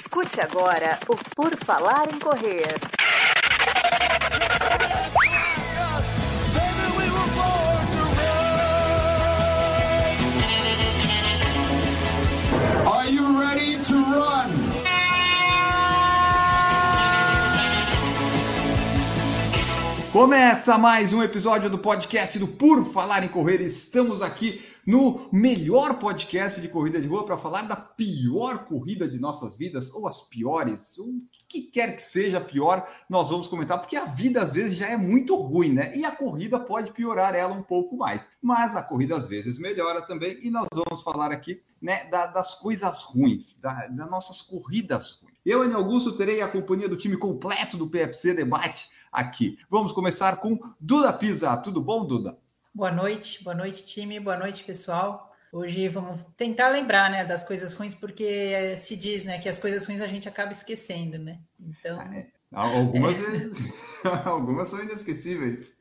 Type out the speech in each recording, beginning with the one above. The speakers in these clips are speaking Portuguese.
Escute agora o Por Falar em Correr. Are you ready to run? Começa mais um episódio do podcast do Por Falar em Correr. Estamos aqui no melhor podcast de corrida de rua para falar da pior corrida de nossas vidas, ou as piores, o que quer que seja pior, nós vamos comentar, porque a vida às vezes já é muito ruim, né? E a corrida pode piorar ela um pouco mais. Mas a corrida às vezes melhora também, e nós vamos falar aqui né, da, das coisas ruins, da, das nossas corridas ruins. Eu, Enio Augusto, terei a companhia do time completo do PFC Debate aqui. Vamos começar com Duda Pisa. Tudo bom, Duda? Boa noite, boa noite, time, boa noite, pessoal. Hoje vamos tentar lembrar, né, das coisas ruins, porque se diz, né, que as coisas ruins a gente acaba esquecendo, né? Então. É, algumas, algumas são inesquecíveis.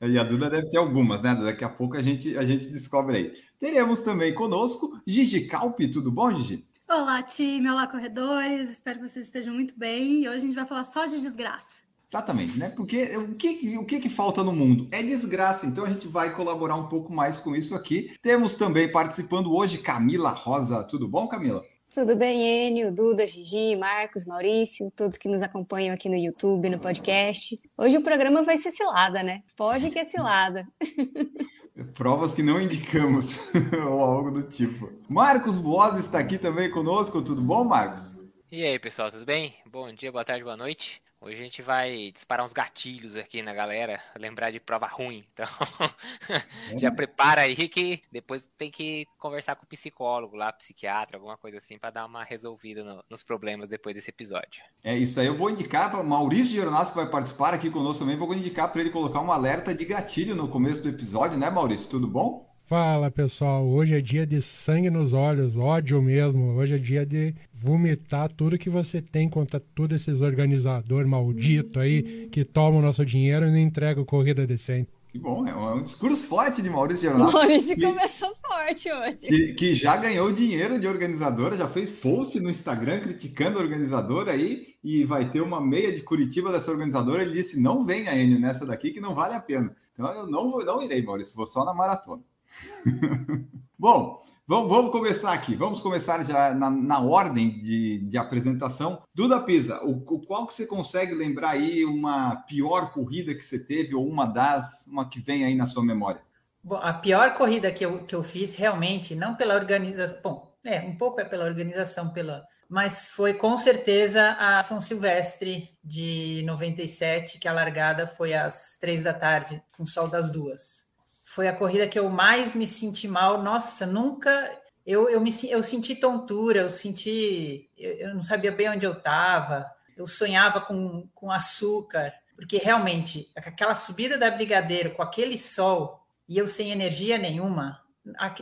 É, e a Duda deve ter algumas, né? Daqui a pouco a gente, a gente descobre aí. Teremos também conosco Gigi Calpi. Tudo bom, Gigi? Olá, time. Olá, corredores. Espero que vocês estejam muito bem. E hoje a gente vai falar só de desgraça. Exatamente, né? Porque o que, o que, que falta no mundo? É desgraça. Então a gente vai colaborar um pouco mais com isso aqui. Temos também participando hoje Camila Rosa. Tudo bom, Camila? Tudo bem, Enio, Duda, Gigi, Marcos, Maurício, todos que nos acompanham aqui no YouTube, no podcast. Hoje o programa vai ser cilada, né? Pode que é cilada. Provas que não indicamos, ou algo do tipo. Marcos Boas está aqui também conosco. Tudo bom, Marcos? E aí, pessoal, tudo bem? Bom dia, boa tarde, boa noite. Hoje a gente vai disparar uns gatilhos aqui na galera, lembrar de prova ruim. Então, já prepara aí que depois tem que conversar com o psicólogo lá, psiquiatra, alguma coisa assim, para dar uma resolvida no, nos problemas depois desse episódio. É isso aí, eu vou indicar para Maurício Geronasso, que vai participar aqui conosco também, vou indicar para ele colocar um alerta de gatilho no começo do episódio, né, Maurício? Tudo bom? Fala pessoal, hoje é dia de sangue nos olhos, ódio mesmo. Hoje é dia de vomitar tudo que você tem contra todos esses organizadores malditos aí que tomam o nosso dinheiro e não entregam corrida decente. Que bom, é um discurso forte de Maurício Geronasso. Maurício que, começou forte hoje. Que, que, já ganhou dinheiro de organizadora, já fez post no Instagram criticando a organizadora aí e vai ter uma meia de Curitiba dessa organizadora. Ele disse: não venha, Enio, nessa daqui que não vale a pena. Então eu não, vou, não irei, Maurício, vou só na maratona. Bom, vamos, vamos, começar aqui. Vamos começar já na, na ordem de, de, apresentação. Duda Pisa, o, o, qual que você consegue lembrar aí uma pior corrida que você teve ou uma das, uma que vem aí na sua memória? Bom, a pior corrida que eu, que eu fiz realmente, não pela organização, bom, é, um pouco é pela organização, pela, mas foi com certeza a São Silvestre de 97, que a largada foi às três da tarde, com sol das duas foi a corrida que eu mais me senti mal. Nossa, nunca. Eu, eu, me, eu senti tontura, eu senti. Eu, eu não sabia bem onde eu estava, eu sonhava com, com açúcar, porque realmente, aquela subida da Brigadeiro com aquele sol e eu sem energia nenhuma,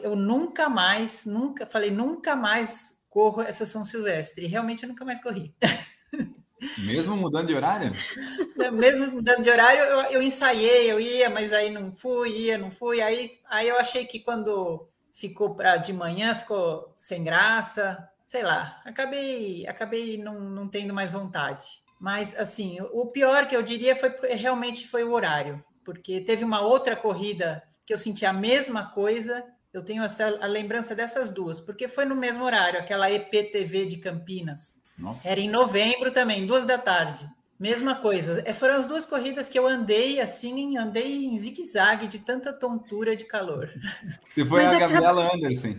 eu nunca mais, nunca, falei, nunca mais corro essa São Silvestre. E realmente eu nunca mais corri. Mesmo mudando de horário? Mesmo mudando de horário, eu, eu, ensaiei, eu ia, mas aí não fui, ia, não fui. Aí, aí eu achei que quando ficou para de manhã, ficou sem graça, sei lá. Acabei, acabei não, não tendo mais vontade. Mas assim, o pior que eu diria foi realmente foi o horário, porque teve uma outra corrida que eu senti a mesma coisa. Eu tenho essa, a lembrança dessas duas, porque foi no mesmo horário, aquela EPTV de Campinas nossa. Era em novembro também, duas da tarde. Mesma coisa. É, foram as duas corridas que eu andei assim, andei em zigue-zague de tanta tontura de calor. Você foi Mas a Gabriela Anderson.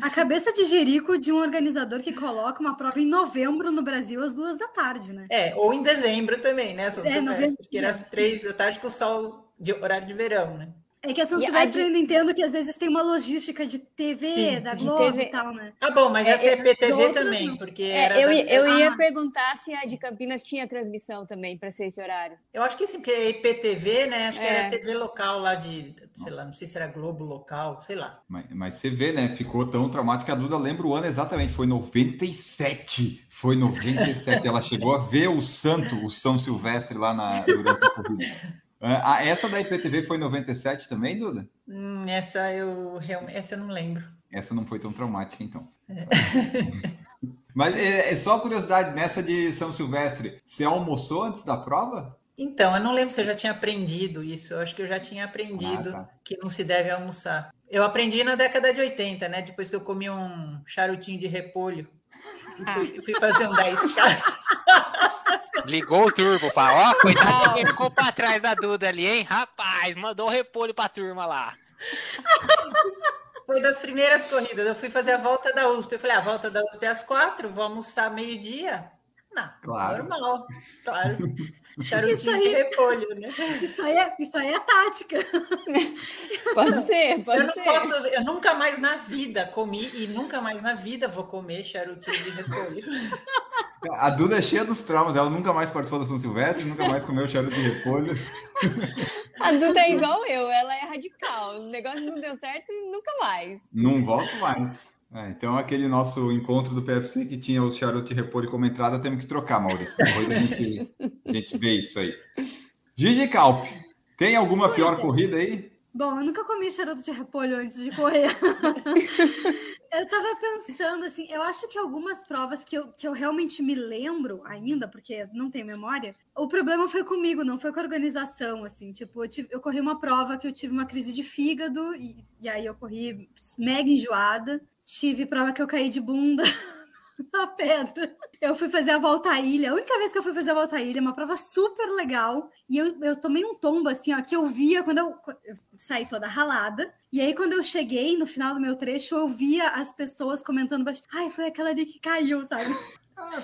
A cabeça de Jerico de um organizador que coloca uma prova em novembro no Brasil às duas da tarde, né? É, ou em dezembro também, né? São é, novembro, que era às três da tarde com o sol de horário de verão, né? É que a São Silvestre a... eu entendo que às vezes tem uma logística de TV, Sim, da Globo TV. e tal, né? Tá bom, mas é, essa é PTV também, porque é, eu, da... eu ia ah. perguntar se a de Campinas tinha transmissão também para ser esse horário. Eu acho que sim, porque a IPTV, né? Acho que era é. TV local lá de, sei lá, não sei se era Globo local, sei lá. Mas, mas você vê, né? Ficou tão traumático que a Duda lembra o ano exatamente, foi 97. Foi 97. Ela chegou a ver o santo, o São Silvestre lá na, durante a corrida. Ah, essa da IPTV foi 97 também, Duda? Hum, essa eu realmente, essa eu não lembro. Essa não foi tão traumática, então. É. Mas é, é só curiosidade, nessa de São Silvestre, você almoçou antes da prova? Então, eu não lembro se eu já tinha aprendido isso. Eu acho que eu já tinha aprendido Ah, tá. que não se deve almoçar. Eu aprendi na década de 80, né? Depois que eu comi um charutinho de repolho. Ah. Fui, fui fazer um 10K. Ligou o turbo, pá. Ó, coitadinho, ele ficou pra trás da Duda ali, hein? Rapaz, mandou repolho pra turma lá. Foi das primeiras corridas. Eu fui fazer a volta da USP. Eu falei, a volta da USP é às quatro, vou almoçar meio-dia. Não, Claro. normal. Claro. Isso Charutinho aí. de repolho, né? Isso aí é, isso aí é tática. Pode ser, Eu pode não ser. posso, eu nunca mais na vida comi e nunca mais na vida vou comer charutinho de repolho. A Duda é cheia dos traumas, ela nunca mais participou da São Silvestre, nunca mais comeu charuto de repolho. A Duda é igual eu, ela é radical. O negócio não deu certo e nunca mais. Não volto mais. É, então, aquele nosso encontro do PFC que tinha os charutos de repolho como entrada, temos que trocar, Maurício. Depois a gente, a gente vê isso aí. Gigi Calp, tem alguma Pois pior é. corrida aí? Bom, eu nunca comi charuto de repolho antes de correr. eu tava pensando, assim, eu acho que algumas provas que eu, que eu realmente me lembro ainda, porque não tenho memória, o problema foi comigo, não foi com a organização, assim. Tipo, eu, tive- eu corri uma prova que eu tive uma crise de fígado, e, e aí eu corri mega enjoada. Tive prova que eu caí de bunda na pedra. Eu fui fazer a volta à ilha. A única vez que eu fui fazer a volta à ilha, uma prova super legal. E eu, eu tomei um tombo, assim, ó, que eu via quando eu, eu saí toda ralada. E aí, quando eu cheguei no final do meu trecho, eu via as pessoas comentando baixo. Ai, foi aquela ali que caiu, sabe? Ah.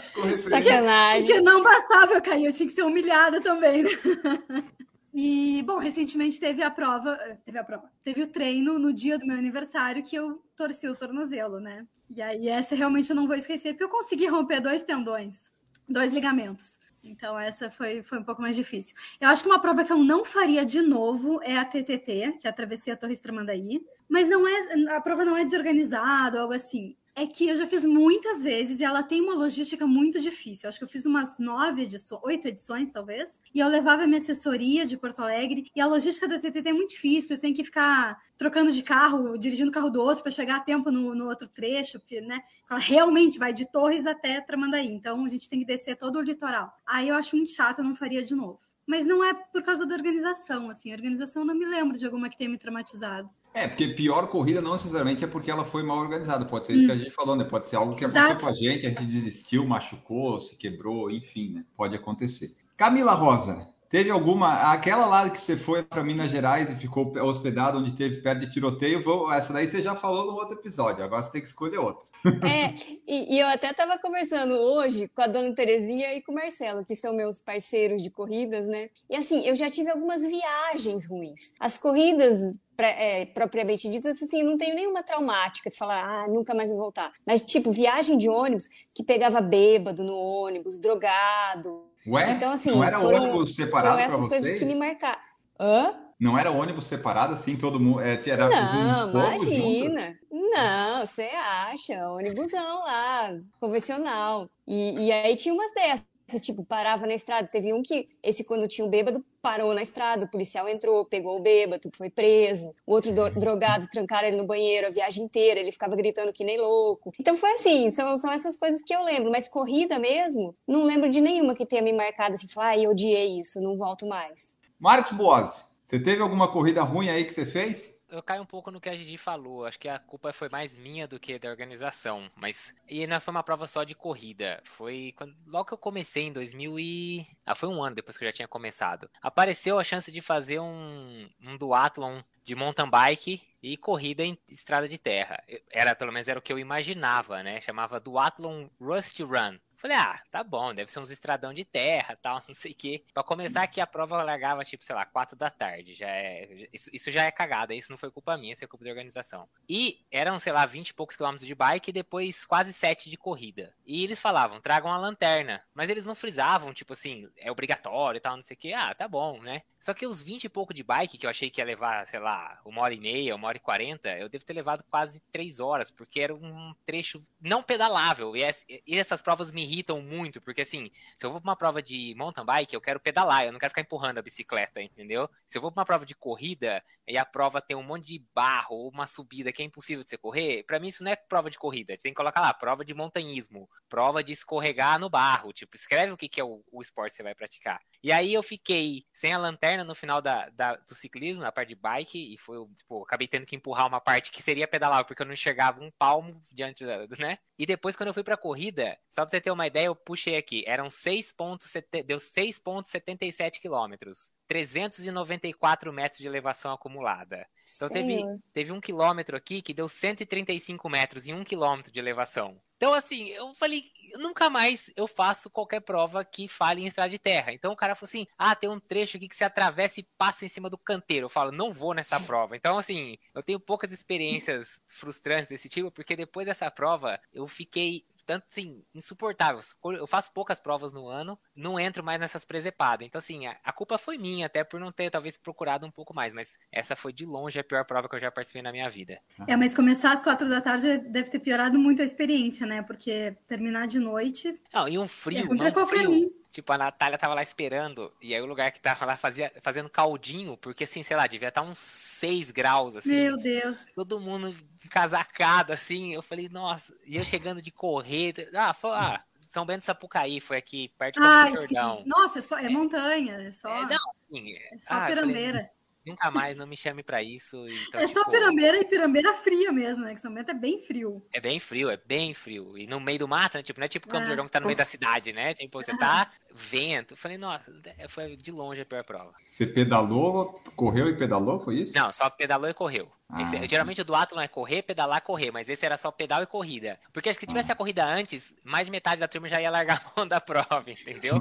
Sacanagem. Porque não bastava eu cair, eu tinha que ser humilhada também. E, bom, recentemente teve a prova, eh, teve a prova, teve o treino no dia do meu aniversário que eu torci o tornozelo, né? E aí essa realmente eu não vou esquecer, porque eu consegui romper dois tendões, dois ligamentos. Então essa foi, foi um pouco mais difícil. Eu acho que uma prova que eu não faria de novo é a TTT, que é a Travessia Torres Tramandaí. Mas não é, a prova não é desorganizada ou algo assim. É que eu já fiz muitas vezes e ela tem uma logística muito difícil. Eu acho que eu fiz umas nove edições, oito edições, talvez. E eu levava a minha assessoria de Porto Alegre. E a logística da TTT é muito difícil, você tem que ficar trocando de carro, dirigindo o carro do outro para chegar a tempo no, no outro trecho, porque, né? Ela realmente vai de Torres até Tramandaí. Então a gente tem que descer todo o litoral. Aí eu acho muito chato, eu não faria de novo. Mas não é por causa da organização, assim. A organização eu não me lembro de alguma que tenha me traumatizado. É, porque pior corrida não necessariamente é porque ela foi mal organizada. Pode ser isso que a gente falou, né? Pode ser algo que aconteceu Exato. com a gente, a gente desistiu, machucou, se quebrou, enfim, né? Pode acontecer. Camila Rosa, teve alguma. Aquela lá que você foi para Minas Gerais e ficou hospedado onde teve perto de tiroteio, vou- essa daí você já falou no outro episódio, agora você tem que escolher outra. É, e, e eu até estava conversando hoje com a dona Terezinha e com o Marcelo, que são meus parceiros de corridas, né? E assim, eu já tive algumas viagens ruins. As corridas pra- é, propriamente ditas, assim, não tenho nenhuma traumática de falar, ah, nunca mais vou voltar. Mas, tipo, viagem de ônibus que pegava bêbado no ônibus, drogado. Ué? Então, assim, não era foram- ônibus separado para essas coisas vocês? que me marcaram. Hã? Não era ônibus separado assim, todo mundo. É, era Não, imagina. Não, você acha, ônibusão lá, convencional. E, e aí tinha umas dessas, tipo, parava na estrada. Teve um que, esse quando tinha o bêbado, parou na estrada, o policial entrou, pegou o bêbado, foi preso. O outro do- drogado, trancaram ele no banheiro a viagem inteira, ele ficava gritando que nem louco. Então foi assim, são, são essas coisas que eu lembro. Mas corrida mesmo, não lembro de nenhuma que tenha me marcado assim, falar, ai, eu odiei isso, não volto mais. Marcos Boas, você teve alguma corrida ruim aí que você fez? Eu caio um pouco no que a Gigi falou. Acho que a culpa foi mais minha do que da organização. Mas. E não foi uma prova só de corrida. Foi quando, logo que eu comecei em 2000 e. Ah, foi um ano depois que eu já tinha começado. Apareceu a chance de fazer um, um duatlon de mountain bike e corrida em estrada de terra. Era, pelo menos era o que eu imaginava, né? Chamava Duathlon Rust Run. Falei, ah, tá bom, deve ser uns estradão de terra, tal, não sei o quê. Pra começar aqui, a prova largava, tipo, sei lá, quatro da tarde. Já é, isso, isso já é cagada, isso não foi culpa minha, isso é culpa da organização. E eram, sei lá, 20 e poucos quilômetros de bike e depois quase sete de corrida. E eles falavam, tragam a lanterna. Mas eles não frisavam, tipo assim, é obrigatório e tal, não sei o quê. Ah, tá bom, né? Só que os 20 e pouco de bike, que eu achei que ia levar, sei lá, uma hora e meia, uma hora e quarenta, eu devo ter levado quase três horas, porque era um trecho não pedalável. E, essas provas me irritam muito, porque assim, se eu vou pra uma prova de mountain bike, eu quero pedalar, eu não quero ficar empurrando a bicicleta, entendeu? Se eu vou pra uma prova de corrida e a prova tem um monte de barro ou uma subida que é impossível de você correr, para mim isso não é prova de corrida. Você tem que colocar lá, prova de montanhismo, prova de escorregar no barro. Tipo, escreve o que, que é o, o esporte que você vai praticar. E aí eu fiquei sem a lanterna no final da, da do ciclismo, na parte de bike, e foi, tipo, acabei tendo que empurrar uma parte que seria pedalar, porque eu não enxergava um palmo diante da, né? E depois, quando eu fui pra corrida, só pra você ter uma ideia, eu puxei aqui, eram 6.7, deu 6.77 quilômetros. 394 metros de elevação acumulada. Então teve, teve um quilômetro aqui que deu 135 metros em um quilômetro de elevação. Então, assim, eu falei, nunca mais eu faço qualquer prova que fale em estrada de terra. Então o cara falou assim: ah, tem um trecho aqui que você atravessa e passa em cima do canteiro. Eu falo, não vou nessa prova. Então, assim, eu tenho poucas experiências frustrantes desse tipo, porque depois dessa prova eu fiquei tanto assim, insuportável. Eu faço poucas provas no ano, não entro mais nessas presepadas. Então, assim, a, a, culpa foi minha, até por não ter, talvez, procurado um pouco mais. Mas essa foi de longe a pior prova que eu já participei na minha vida. É, mas começar às quatro da tarde deve ter piorado muito a experiência, né? Porque terminar de noite. Não, e um frio, é não frio. Tipo, a Natália tava lá esperando, e aí o lugar que tava lá fazia, fazendo caldinho, porque assim, sei lá, devia estar tá uns 6 graus, assim. Meu Deus. Todo mundo casacado, assim. Eu falei, nossa, e eu chegando de correr. Ah, foi, ah São Bento Sapucaí, foi aqui, perto do Jordão. Nossa, é, só, é, montanha, é só. É, não, assim, é só ah, pirambeira. Nunca mais, não me chame para isso. Então, é tipo, só pirambeira e pirambeira fria mesmo, né? Que São Bento é bem frio. É bem frio, é bem frio. E no meio do mato, né? Tipo, não é tipo Campo é, Jordão que tá no meio da cidade, né? Tipo, você tá vento. Eu falei, nossa, é, foi de longe a pior prova. Você pedalou, correu e pedalou, foi isso? Não, só pedalou e correu. Ah, esse, geralmente o do Atlas é correr, pedalar, correr, mas esse era só pedal e corrida. Porque acho que se tivesse ah. a corrida antes, mais de metade da turma já ia largar a mão da prova, entendeu?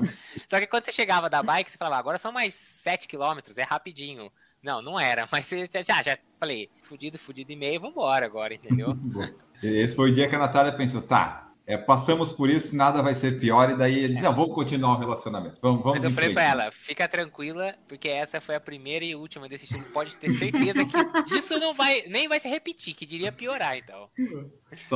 só que quando você chegava da bike, você falava, agora são mais 7 quilômetros, é rapidinho. Não, não era, mas já, já falei, fudido, fudido e meio, vambora agora, entendeu? Esse foi o dia que a Natália pensou, tá, é, passamos por isso, nada vai ser pior, e daí ele disse, ah, vou continuar o relacionamento. Vamos, vamos Mas eu falei pra ela, fica tranquila, porque essa foi a primeira e última desse time. Pode ter certeza que disso não vai, nem vai se repetir, que diria piorar, então.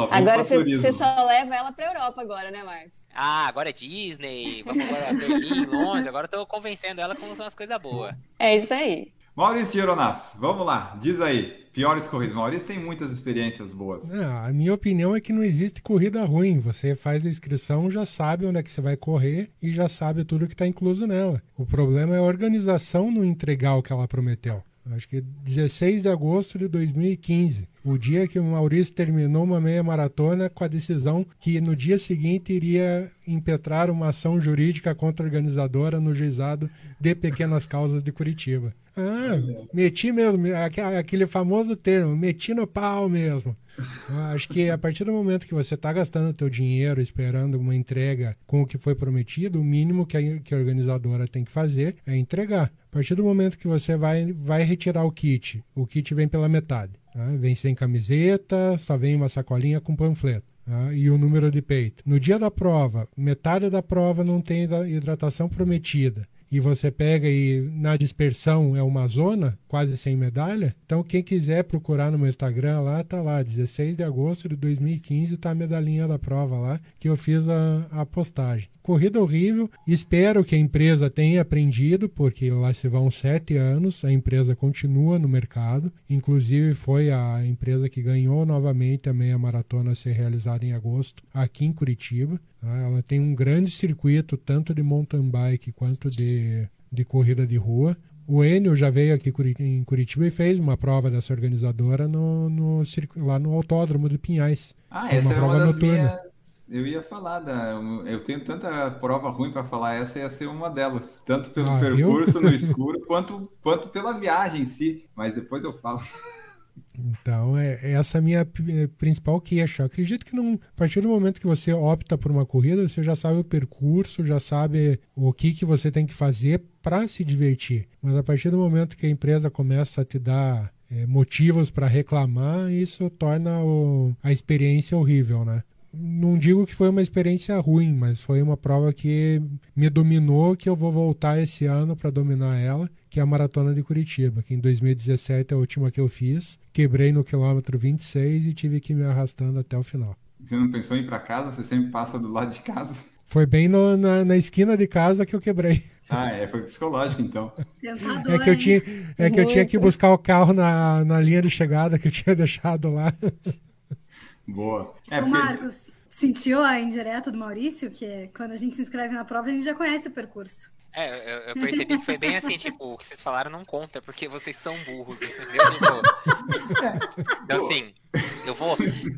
agora você só leva ela pra Europa agora, né, Marcos? Ah, agora é Disney, vamos agora Berlim, Londres, agora eu tô convencendo ela com umas coisas boas. É isso aí. Maurício Geronasso, vamos lá, diz aí, piores corridas. Maurício tem muitas experiências boas. Não, a minha opinião é que não existe corrida ruim. Você faz a inscrição, já sabe onde é que você vai correr e já sabe tudo que está incluso nela. O problema é a organização não entregar o que ela prometeu. Acho que 16 de agosto de 2015 o dia que o Maurício terminou uma meia maratona com a decisão que no dia seguinte iria impetrar uma ação jurídica contra a organizadora no juizado de pequenas causas de Curitiba. Ah, meti mesmo, aquele famoso termo, meti no pau mesmo. Acho que a partir do momento que você está gastando teu dinheiro esperando uma entrega com o que foi prometido, o mínimo que a, que a organizadora tem que fazer é entregar. A partir do momento que você vai, vai retirar o kit, o kit vem pela metade. Tá? Vem sem camiseta, só vem uma sacolinha com panfleto. Tá? E o número de peito. No dia da prova, metade da prova não tem hidratação prometida e você pega e na dispersão é uma zona, quase sem medalha. Então, quem quiser procurar no meu Instagram lá, tá lá, 16 de agosto de 2015, tá a medalhinha da prova lá, que eu fiz a, a postagem. Corrida horrível, espero que a empresa tenha aprendido, porque lá se vão sete anos, a empresa continua no mercado, inclusive foi a empresa que ganhou novamente a meia maratona a ser realizada em agosto, aqui em Curitiba. Tá? Ela tem um grande circuito, tanto de mountain bike quanto de, de corrida de rua. O Enio já veio aqui em Curitiba e fez uma prova dessa organizadora no, no lá no Autódromo de Pinhais. Ah, essa uma é prova uma das noturna. Minhas... Eu ia falar, da... eu tenho tanta prova ruim para falar, essa ia ser uma delas. Tanto pelo ah, percurso viu? no escuro, quanto, quanto pela viagem em si. Mas depois eu falo. Então, é, é essa a minha é, principal queixa. Eu acredito que não, a partir do momento que você opta por uma corrida, você já sabe o percurso, já sabe o que, que você tem que fazer para se divertir. Mas a partir do momento que a empresa começa a te dar é, motivos para reclamar, isso torna o, a experiência horrível, né? Não digo que foi uma experiência ruim, mas foi uma prova que me dominou, que eu vou voltar esse ano para dominar ela, que é a Maratona de Curitiba, que em 2017 é a última que eu fiz. Quebrei no quilômetro 26 e tive que ir me arrastando até o final. Você não pensou em ir para casa? Você sempre passa do lado de casa? Foi bem no, na, na, esquina de casa que eu quebrei. Ah, é, foi psicológico então. Tentador, É que eu tinha, é que, eu tinha que buscar o carro na, na linha de chegada que eu tinha deixado lá. Boa. É, Ô, porque- Marcos, sentiu a indireta do Maurício? Que é quando a gente se inscreve na prova, a gente já conhece o percurso. É, eu, eu percebi que foi bem assim, tipo, o que vocês falaram não conta, porque vocês são burros, entendeu? Tipo, então, assim, eu vou.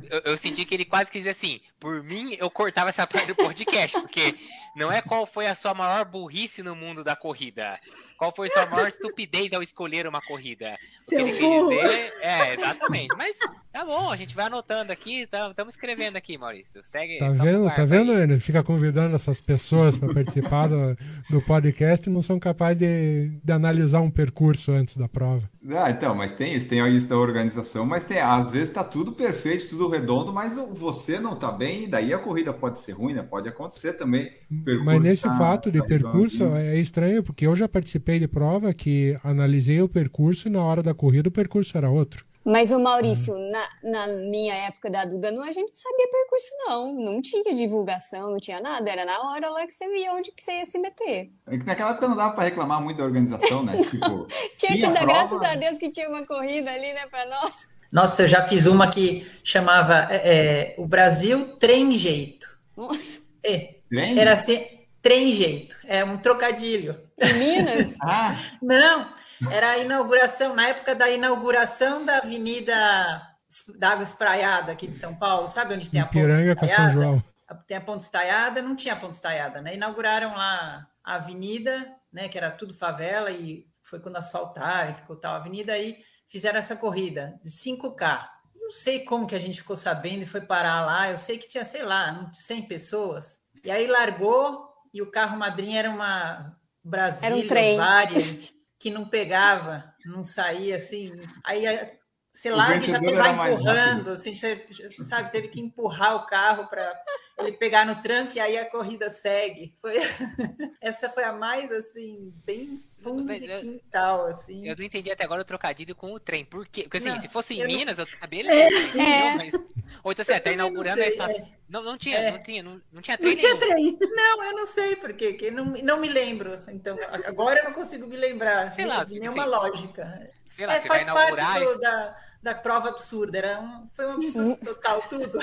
Eu, eu senti que ele quase quis dizer assim, por mim, eu cortava essa parte do podcast, porque não é qual foi a sua maior burrice no mundo da corrida. Qual foi a sua maior estupidez ao escolher uma corrida? O que Seu ele quis burro. dizer. É, exatamente. Mas tá bom, a gente vai anotando aqui, estamos escrevendo aqui, Maurício. Segue. Tá vendo? Tá vendo? Ele fica convidando essas pessoas para participar do, do podcast e não são capazes de, de analisar um percurso antes da prova. Ah, então, mas tem isso, tem a organização, mas tem, às vezes tá tudo perfeito, tudo redondo, mas você não tá bem, e daí a corrida pode ser ruim, né? Pode acontecer também. Mas nesse tá- fato de tá percurso é estranho, porque eu já participei de prova que analisei o percurso e na hora da corrida o percurso era outro. Mas o Maurício, na, na minha época da Duda, não, a gente não sabia percurso, não. Não tinha divulgação, não tinha nada. Era na hora lá que você via onde que você ia se meter. É que naquela época não dava pra reclamar muito da organização, né? Tipo, Tinha que Tinha dar prova. graças a Deus que tinha uma corrida ali, né, pra nós. Nossa, eu já fiz uma que chamava é, é, O Brasil Trem Jeito. Nossa, É, trem? era assim, trem jeito. É um trocadilho. em Minas, Ah, Não, era a inauguração, na época da inauguração da Avenida da Água Espraiada aqui de São Paulo, sabe onde tem a ponte com São estaiada? João. Tem a ponte estaiada, não tinha ponte estaiada, né? Inauguraram lá a avenida, né? Que era tudo favela e foi quando asfaltaram, e ficou tal avenida aí fizeram essa corrida de 5K. Não sei como que a gente ficou sabendo e foi parar lá. Eu sei que tinha, sei lá, 100 pessoas. E aí largou e o carro madrinha era uma Brasília Era um trem. Variant que não pegava, não saía assim. Aí eh, você O larga e já vai mais empurrando, assim, você, sabe? Teve que empurrar o carro para ele pegar no tranco e aí a corrida segue. Foi... Essa foi a mais assim, bem fundo de Eu- quintal, assim. Eu não entendi até agora o trocadilho com o trem. Por quê? Porque assim, Não, se fosse em eu não- Minas, eu beleza, entendeu? É. Mas... Ou então assim, até também não inaugurando a estação. Não, não tinha, É. não tinha, não, não tinha trem Não tinha nenhum. trem. Não, eu não sei por quê, que não, não me lembro. Então, agora eu não consigo me lembrar Sei de, lá, de tipo nenhuma assim, lógica. Sei lá, É, você vai faz inaugurar. parte do- esse- da, da prova absurda. Era um, foi um absurdo total, tudo.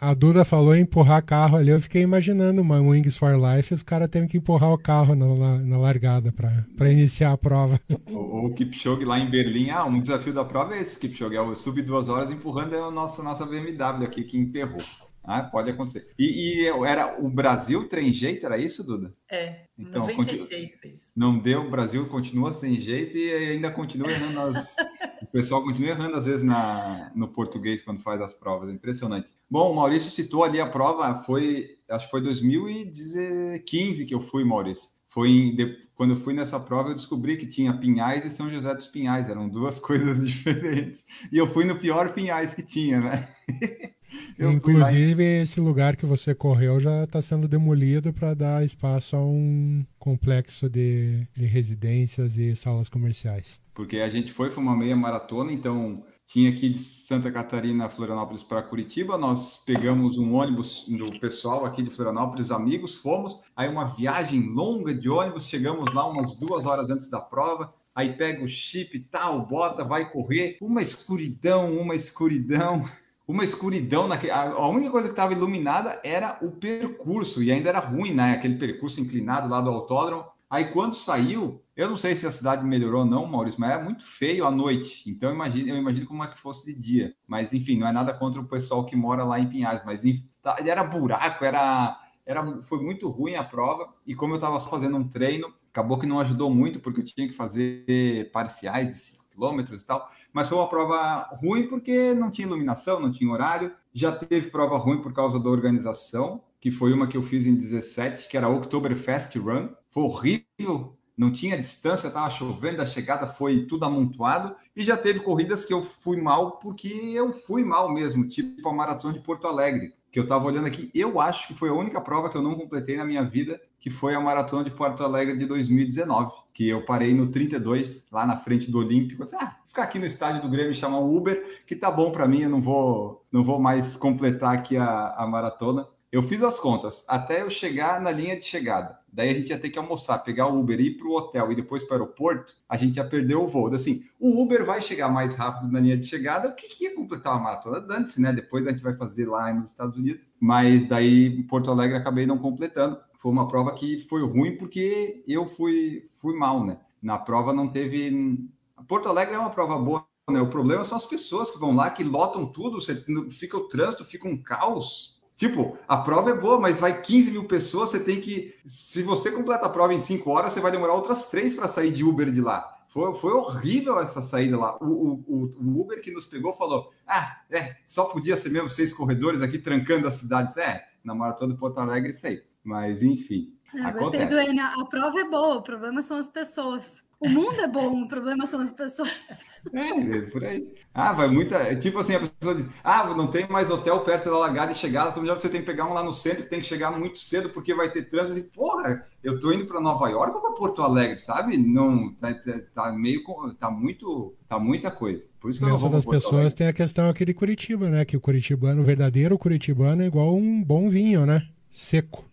A Duda falou em empurrar carro ali, eu fiquei imaginando uma Wings for Life, os caras têm que empurrar o carro na, na largada para iniciar a prova. o, o Kipchoge lá em Berlim, ah, um desafio da prova é esse, Kipchoge, é o sub duas horas empurrando é o nosso, nossa BMW aqui que emperrou. Ah, pode acontecer. E, e era o Brasil trem jeito, era isso, Duda? É, Então, 96 fez. Não deu, o Brasil continua sem jeito e ainda continua errando as... o pessoal continua errando às vezes na... no português quando faz as provas, é impressionante. Bom, o Maurício citou ali a prova, foi, acho que foi 2015 que eu fui, Maurício. Foi em- quando eu fui nessa prova, eu descobri que tinha Pinhais e São José dos Pinhais, eram duas coisas diferentes. E eu fui no pior Pinhais que tinha, né? Inclusive, esse lugar que você correu já está sendo demolido para dar espaço a um complexo de, de residências e salas comerciais. porque a gente foi, foi uma meia maratona, então tinha aqui de Santa Catarina, Florianópolis para Curitiba, nós pegamos um ônibus do pessoal aqui de Florianópolis, amigos, fomos, aí uma viagem longa de ônibus, chegamos lá umas duas horas antes da prova, aí pega o chip e tal, bota, vai correr, uma escuridão, uma escuridão, uma escuridão naquele. A única coisa que estava iluminada era o percurso, e ainda era ruim, né? Aquele percurso inclinado lá do autódromo. Aí quando saiu, eu não sei se a cidade melhorou ou não, Maurício, mas é muito feio à noite. Então eu imagino, eu imagino como é que fosse de dia. Mas enfim, não é nada contra o pessoal que mora lá em Pinhais, mas enfim, tá- era buraco, era, era foi muito ruim a prova. E como eu estava fazendo um treino, acabou que não ajudou muito porque eu tinha que fazer parciais de 5 quilômetros e tal. Mas foi uma prova ruim porque não tinha iluminação, não tinha horário. Já teve prova ruim por causa da organização, que foi uma que eu fiz em 17, que era a Oktoberfest Run. Foi horrível, não tinha distância, estava chovendo, a chegada foi tudo amontoado. E já teve corridas que eu fui mal porque eu fui mal mesmo, tipo a Maratona de Porto Alegre. que eu estava olhando aqui, eu acho que foi a única prova que eu não completei na minha vida, que foi a maratona de Porto Alegre de 2019, que eu parei no 32, lá na frente do Olímpico. Eu disse, ah, ficar aqui no estádio do Grêmio e chamar um Uber, que tá bom para mim, eu não vou, não vou mais completar aqui a, a maratona. Eu fiz as contas, até eu chegar na linha de chegada. Daí a gente ia ter que almoçar, pegar o Uber, ir para o hotel e depois para o aeroporto, a gente ia perder o voo. Assim, o Uber vai chegar mais rápido na linha de chegada, o que, que ia completar uma maratona? Dane-se, né? Depois a gente vai fazer lá nos Estados Unidos. Mas daí, Porto Alegre, acabei não completando. Foi uma prova que foi ruim porque eu fui, fui mal, né? Na prova não teve. Porto Alegre é uma prova boa, né? O problema são as pessoas que vão lá, que lotam tudo, você, fica o trânsito, fica um caos. Tipo, a prova é boa, mas vai 15 mil pessoas, você tem que. Se você completa a prova em 5 horas, você vai demorar outras 3 para sair de Uber de lá. Foi, foi horrível essa saída lá. O, o, o, Uber que nos pegou falou: ah, é, só podia ser mesmo seis corredores aqui trancando a cidade. É, na maratona de Porto Alegre, isso aí. Mas, enfim. É, gostei do Enia. A prova é boa, o problema são as pessoas. O mundo é bom, o problema são as pessoas. É, é, por aí. Ah, vai muita. É tipo assim, a pessoa diz: Ah, não tem mais hotel perto da lagada e chegada, então já você tem que pegar um lá no centro, tem que chegar muito cedo porque vai ter trânsito. E, porra, eu tô indo para Nova York ou para Porto Alegre, sabe? Não, tá, tá, tá, meio. Tá muito. Tá muita coisa. Por isso que Nessa das pessoas Alegre. tem a questão aqui de Curitiba, né? Que o curitibano, o verdadeiro curitibano é igual um bom vinho, né? Seco.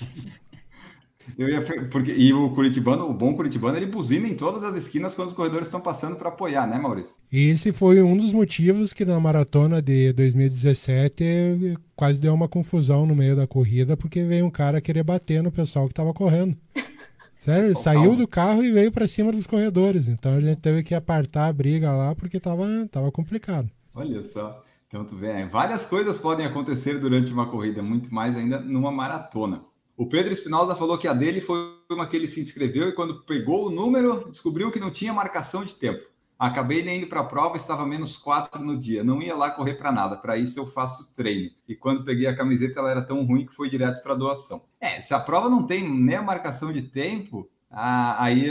Eu ia, porque, e o Curitibano, o bom Curitibano, ele buzina em todas as esquinas quando os corredores estão passando para apoiar, né, Maurício? Esse foi um dos motivos que na maratona de 2017 quase deu uma confusão no meio da corrida, porque veio um cara querer bater no pessoal que estava correndo. Sério, ele saiu do carro e veio para cima dos corredores. Então a gente teve que apartar a briga lá porque estava tava complicado. Olha só. Então, tu vê, várias coisas podem acontecer durante uma corrida, muito mais ainda numa maratona. O Pedro Espinosa falou que a dele foi uma que ele se inscreveu e quando pegou o número, descobriu que não tinha marcação de tempo. Acabei indo para a prova, estava menos 4 no dia. Não ia lá correr para nada. Para isso eu faço treino. E quando peguei a camiseta, ela era tão ruim que foi direto para doação. É, se a prova não tem nem a marcação de tempo, aí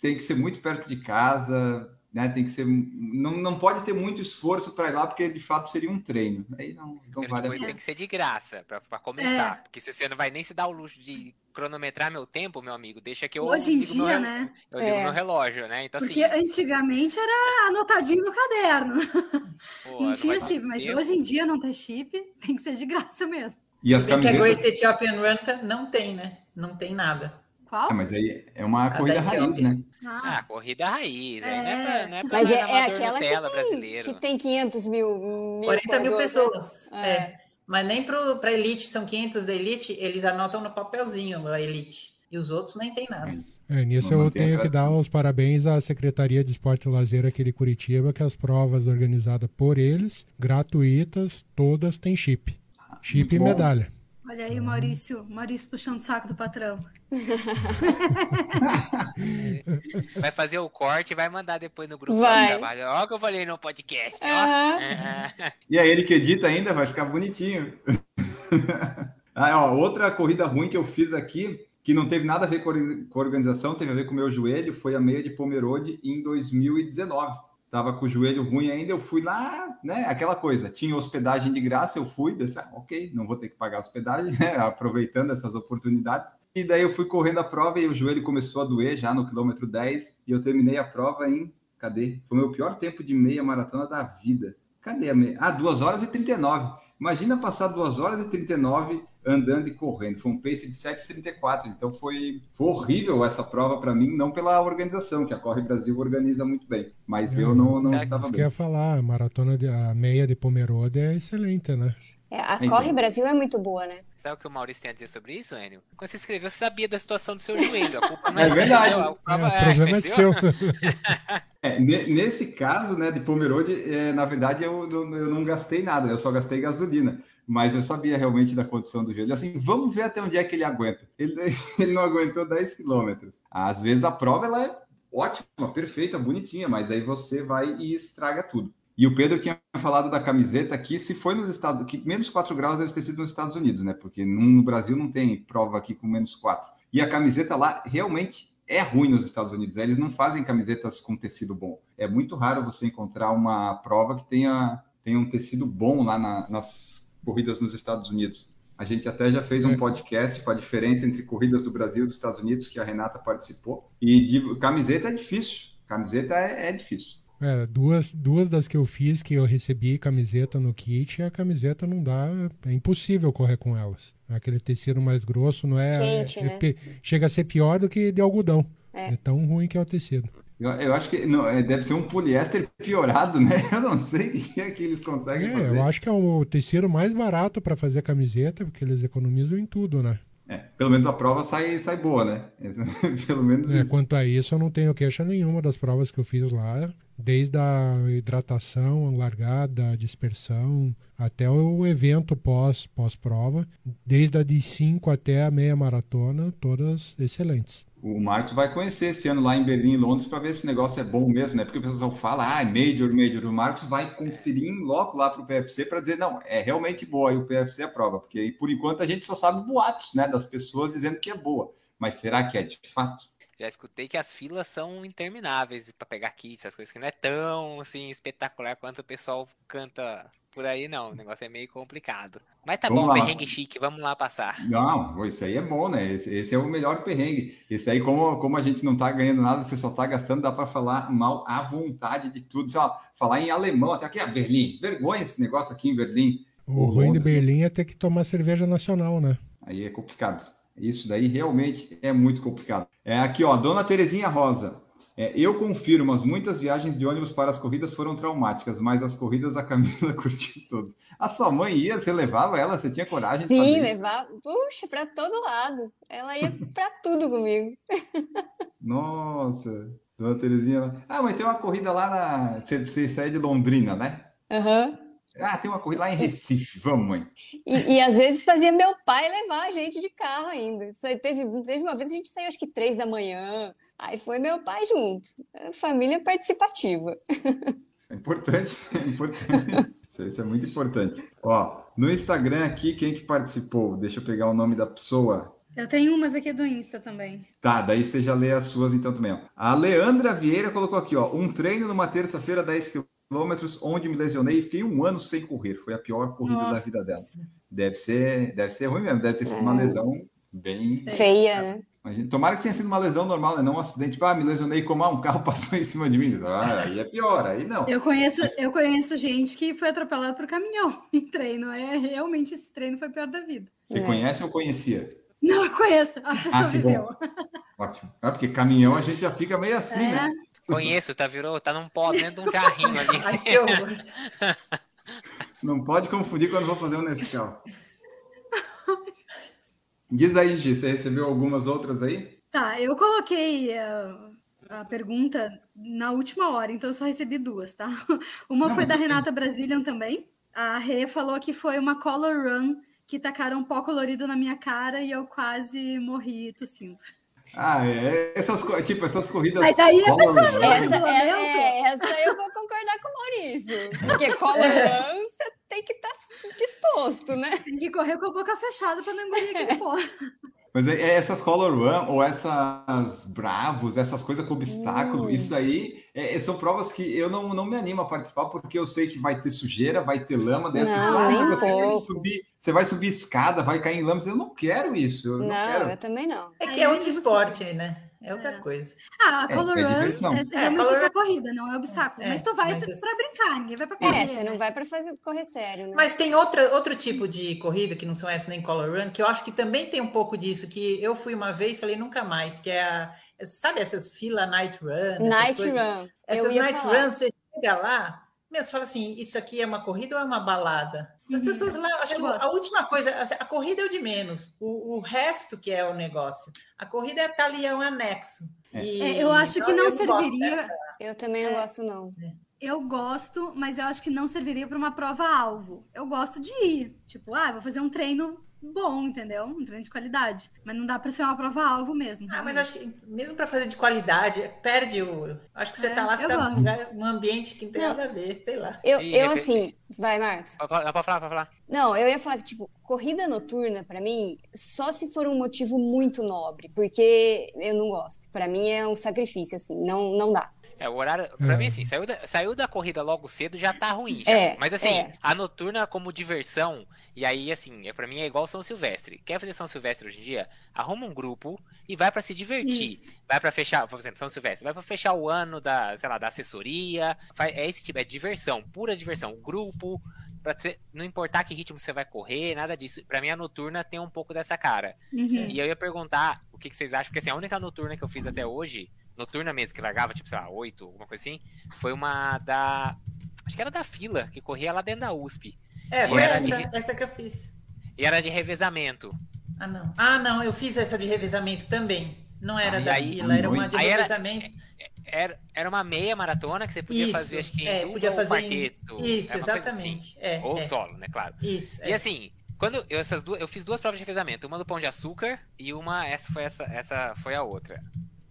tem que ser muito perto de casa, né? Tem que ser. Não, não pode ter muito esforço para ir lá, porque de fato seria um treino. Aí não, não vale a pena. Tem que ser de graça para começar. É. Porque se você não vai nem se dar o luxo de cronometrar meu tempo, meu amigo, deixa que eu. Hoje em dia, meu, né? Eu digo é. no relógio, né? Então, porque assim, antigamente era anotadinho no caderno. Pô, não tinha chip, mas tempo. hoje em dia não tem chip, tem que ser de graça mesmo. E as camisetas... que a Great Ethiopian Run não tem, né? Não tem nada. Qual? Ah, mas aí é uma a corrida raiz, né? Ah, ah corrida raiz. É. Aí não é pra, não é pra mas é, é aquela que tem, que tem 500 mil. mil 40 mil pessoas. É. é. Mas nem para elite, são 500 da elite, eles anotam no papelzinho a elite. E os outros nem tem nada. É, nisso eu tenho que dar os parabéns à Secretaria de Esporte e Lazer aqui de Curitiba, que as provas organizadas por eles, gratuitas, todas têm chip. Chip Muito e medalha. Olha aí, Maurício, Maurício puxando o saco do patrão. vai fazer o corte e vai mandar depois no grupo vai. de trabalho. Olha o que eu falei no podcast. Uhum. e aí ele que edita ainda, vai ficar bonitinho. ah, ó, outra corrida ruim que eu fiz aqui, que não teve nada a ver com a organização, teve a ver com o meu joelho, foi a meia de Pomerode em 2019 tava com o joelho ruim ainda, eu fui lá, né? Aquela coisa, tinha hospedagem de graça, eu fui, disse, ah, ok, não vou ter que pagar hospedagem, né? Aproveitando essas oportunidades. E daí eu fui correndo a prova e o joelho começou a doer já no quilômetro 10 e eu terminei a prova em, cadê? Foi o meu pior tempo de meia maratona da vida. Cadê a meia? Ah, 2 horas e 39. Imagina passar 2 horas e 39 andando e correndo. Foi um pace de 7,34. Então foi, foi horrível essa prova para mim, não pela organização, que a Corre Brasil organiza muito bem. Mas é, eu não, não estava bem. Isso que falar, a maratona, de, a meia de Pomerode é excelente, né? É, a então. Corre Brasil é muito boa, né? Sabe o que o Maurício tem a dizer sobre isso, Enio? Quando você escreveu, você sabia da situação do seu joelho. A culpa não é, é verdade. É, o, problema é, seu. É, nesse caso, né, de Pomerode, é, na verdade, eu, eu, eu não gastei nada, eu só gastei gasolina mas eu sabia realmente da condição do joelho. Assim, vamos ver até onde é que ele aguenta. Ele, ele não aguentou 10 quilômetros. Às vezes a prova ela é ótima, perfeita, bonitinha, mas daí você vai e estraga tudo. E o Pedro tinha falado da camiseta aqui, se foi nos Estados Unidos, menos 4 graus deve ter sido nos Estados Unidos, né? Porque no Brasil não tem prova aqui com menos 4. E a camiseta lá realmente é ruim nos Estados Unidos. Eles não fazem camisetas com tecido bom. É muito raro você encontrar uma prova que tenha, tenha um tecido bom lá na, nas corridas nos Estados Unidos. A gente até já fez um podcast com a diferença entre corridas do Brasil e dos Estados Unidos, que a Renata participou. E de camiseta é difícil. Camiseta é, é difícil. É, duas, duas das que eu fiz que eu recebi camiseta no kit, a camiseta não dá, é impossível correr com elas. Aquele tecido mais grosso não é. Quente, é- né? é- chega a ser pior do que de algodão. É. É, tão ruim que é o tecido. Eu, eu acho que não, é, deve ser um poliéster piorado, né? Eu não sei o que é que eles conseguem É, fazer. eu acho que é o tecido mais barato para fazer camiseta, porque eles economizam em tudo, né? É, pelo menos a prova sai, sai boa, né? pelo menos É, quanto a isso, eu não tenho queixa nenhuma das provas que eu fiz lá, desde a hidratação, a largada, a dispersão, até o evento pós, pós-prova, desde a de 5 até a meia maratona, todas excelentes. O Marcos vai conhecer esse ano lá em Berlim e Londres para ver se o negócio é bom mesmo, né? Porque o pessoal fala, ah, é Major, Major. O Marcos vai conferir em loco lá para o PFC para dizer, não, é realmente boa e o PFC aprova. Porque por enquanto a gente só sabe boatos, né? Das pessoas dizendo que é boa. Mas será que é de fato? Já escutei que as filas são intermináveis pra pegar kits, essas coisas que não é tão assim espetacular quanto o pessoal canta por aí, não. O negócio é meio complicado. Mas tá Vamos bom, lá. perrengue chique, vamos lá passar. Não, isso aí é bom, né? Esse, esse é o melhor perrengue. Esse aí, como, como a gente não tá ganhando nada, você só tá gastando, dá para falar mal à vontade de tudo. Sei lá, falar em alemão, até aqui, ah, Berlim. Vergonha esse negócio aqui em Berlim. O ruim de Londres, Berlim é ter que tomar cerveja nacional, né? Aí é complicado. Isso daí realmente é muito complicado. É aqui, ó, Dona Terezinha Rosa. É, eu confirmo, mas muitas viagens de ônibus para as corridas foram traumáticas, mas as corridas a Camila curtiu todas. A sua mãe ia, você levava ela, você tinha coragem de Sim, fazer isso? levar, puxa, pra todo lado. Ela ia pra tudo comigo. Nossa, Dona Terezinha. Ah, mas tem uma corrida lá na. Você, você sai de Londrina, né? Aham. Ah, tem uma corrida lá em Recife. Vamos, mãe. E, e às vezes fazia meu pai levar a gente de carro ainda. Teve, teve uma vez que a gente saiu, acho que três da manhã. Aí foi meu pai junto. É, Família participativa. Isso é importante, é importante. Isso, isso é muito importante. Ó, no Instagram aqui, quem que participou? Deixa eu pegar o nome da pessoa. Eu tenho umas aqui do Insta também. Tá, daí você já lê as suas então também. Ó. A Leandra Vieira colocou aqui, ó, um treino numa terça-feira, 10 quilômetros, onde me lesionei e fiquei um ano sem correr. Foi a pior corrida Nossa. da vida dela. Deve ser, deve ser ruim mesmo, deve ter sido uma lesão bem. Feia, né? Imagina- Tomara que tenha sido uma lesão normal, né? Não um acidente. Tipo, ah, me lesionei como ah, um carro passou em cima de mim. Ah, aí é pior, aí não. Eu conheço, eu conheço gente que foi atropelada por caminhão em treino. É, realmente esse treino foi o pior da vida. Você É. conhece ou conhecia? Não, eu conheço. A pessoa Ah, viveu. bom. Ótimo. Ah, porque caminhão a gente já fica meio assim, É. né? Conheço, tá virou, tá num pó dentro de um jarrinho ali. Ai, que horror. Não pode confundir quando vou fazer um Nescau. Diz aí, Gi, você recebeu algumas outras aí? Tá, eu coloquei a, a pergunta na última hora, então eu só recebi duas, tá? Uma Não, foi da Renata Brazilian também. A Rê falou que foi uma color run que tacaram um pó colorido na minha cara e eu quase morri tossindo. Ah, é. Essas, tipo, essas corridas. Mas aí a color pessoa lembra. Essa, é, é, essa eu vou concordar com o Maurício. Porque color run, você tem que estar disposto, né? Tem que correr com a boca fechada para não engolir aquele pó. Mas é, é essas Color Run ou essas Bravos, essas coisas com obstáculo, Hum. isso aí é- é- são provas que eu não, não me animo a participar porque eu sei que vai ter sujeira, vai ter lama dessa. Não, nem você vai subir, você vai subir escada, vai cair em lama. Eu não quero isso. Eu não, Não, quero. eu também não. É que é outro esporte, né? É outra coisa. Ah, a É, color é run diversão. é, É, realmente color corrida, não é obstáculo. É, mas tu vai mas para brincar, ninguém vai para correr. É, você né? não vai pra fazer correr sério, né? Mas tem outra, outro tipo de corrida que não são essa nem color run, que eu acho que também tem um pouco disso, que eu fui uma vez e falei nunca mais, que é a. Sabe essas fila night run? Night coisas? run. Essas night falar. runs, você chega lá, você fala assim, isso aqui é uma corrida ou é uma balada? As Uhum. pessoas lá, acho que a última coisa, assim, a corrida é o de menos, o, o resto que é o negócio. A corrida é tá ali, é um anexo. E- É, eu acho então que não eu serviria- dessa- Eu também não É. gosto, não. Eu gosto, mas eu acho que não serviria para uma prova-alvo. Eu gosto de ir. Tipo, ah, vou fazer um treino bom, entendeu? Um treino de qualidade. Mas não dá para ser uma prova-alvo mesmo. Ah, mas realmente. acho que mesmo para fazer de qualidade, perde o. Acho que você É, tá lá, você tá num, lugar, num ambiente que não tem Não. nada a ver, sei lá. Eu, eu assim, vai, Marcos. Falar, pode falar, pode falar. Não, eu ia falar que, tipo, corrida noturna, pra mim, só se for um motivo muito nobre, porque eu não gosto. Pra mim é um sacrifício, assim, não, não dá. É, o horário, pra É. mim, assim, saiu da, saiu da corrida logo cedo já tá ruim. Já. É, Mas assim, é. a noturna como diversão, e aí, assim, é, pra mim é igual São Silvestre. Quer fazer São Silvestre hoje em dia? Arruma um grupo e vai pra se divertir. Isso. Vai pra fechar, por exemplo, São Silvestre, vai pra fechar o ano da, sei lá, da assessoria. Faz, é esse tipo, é diversão, pura diversão. Grupo, pra ter- não importar que ritmo você vai correr, nada disso. Pra mim, a noturna tem um pouco dessa cara. Uhum. E eu ia perguntar o que, que vocês acham, porque assim, a única noturna que eu fiz até hoje, noturna mesmo, que largava, tipo, sei lá, 8, alguma coisa assim, foi uma da. Acho que era da fila, que corria lá dentro da USP. É, E foi essa, de- essa que eu fiz. E era de revezamento. Ah, não. Ah, não, eu fiz essa de revezamento também. Não era da aí- fila, era uma de aí era- revezamento. Era, era uma meia maratona que você podia Isso, fazer, acho que em é, podia ou fazer em- quarteto. Isso, é coisa exatamente. É, assim. Ou é. solo, né, claro. Isso. E é. assim, quando eu, essas duas, eu fiz duas provas de revezamento, uma do pão de açúcar e uma essa foi essa, essa foi a outra.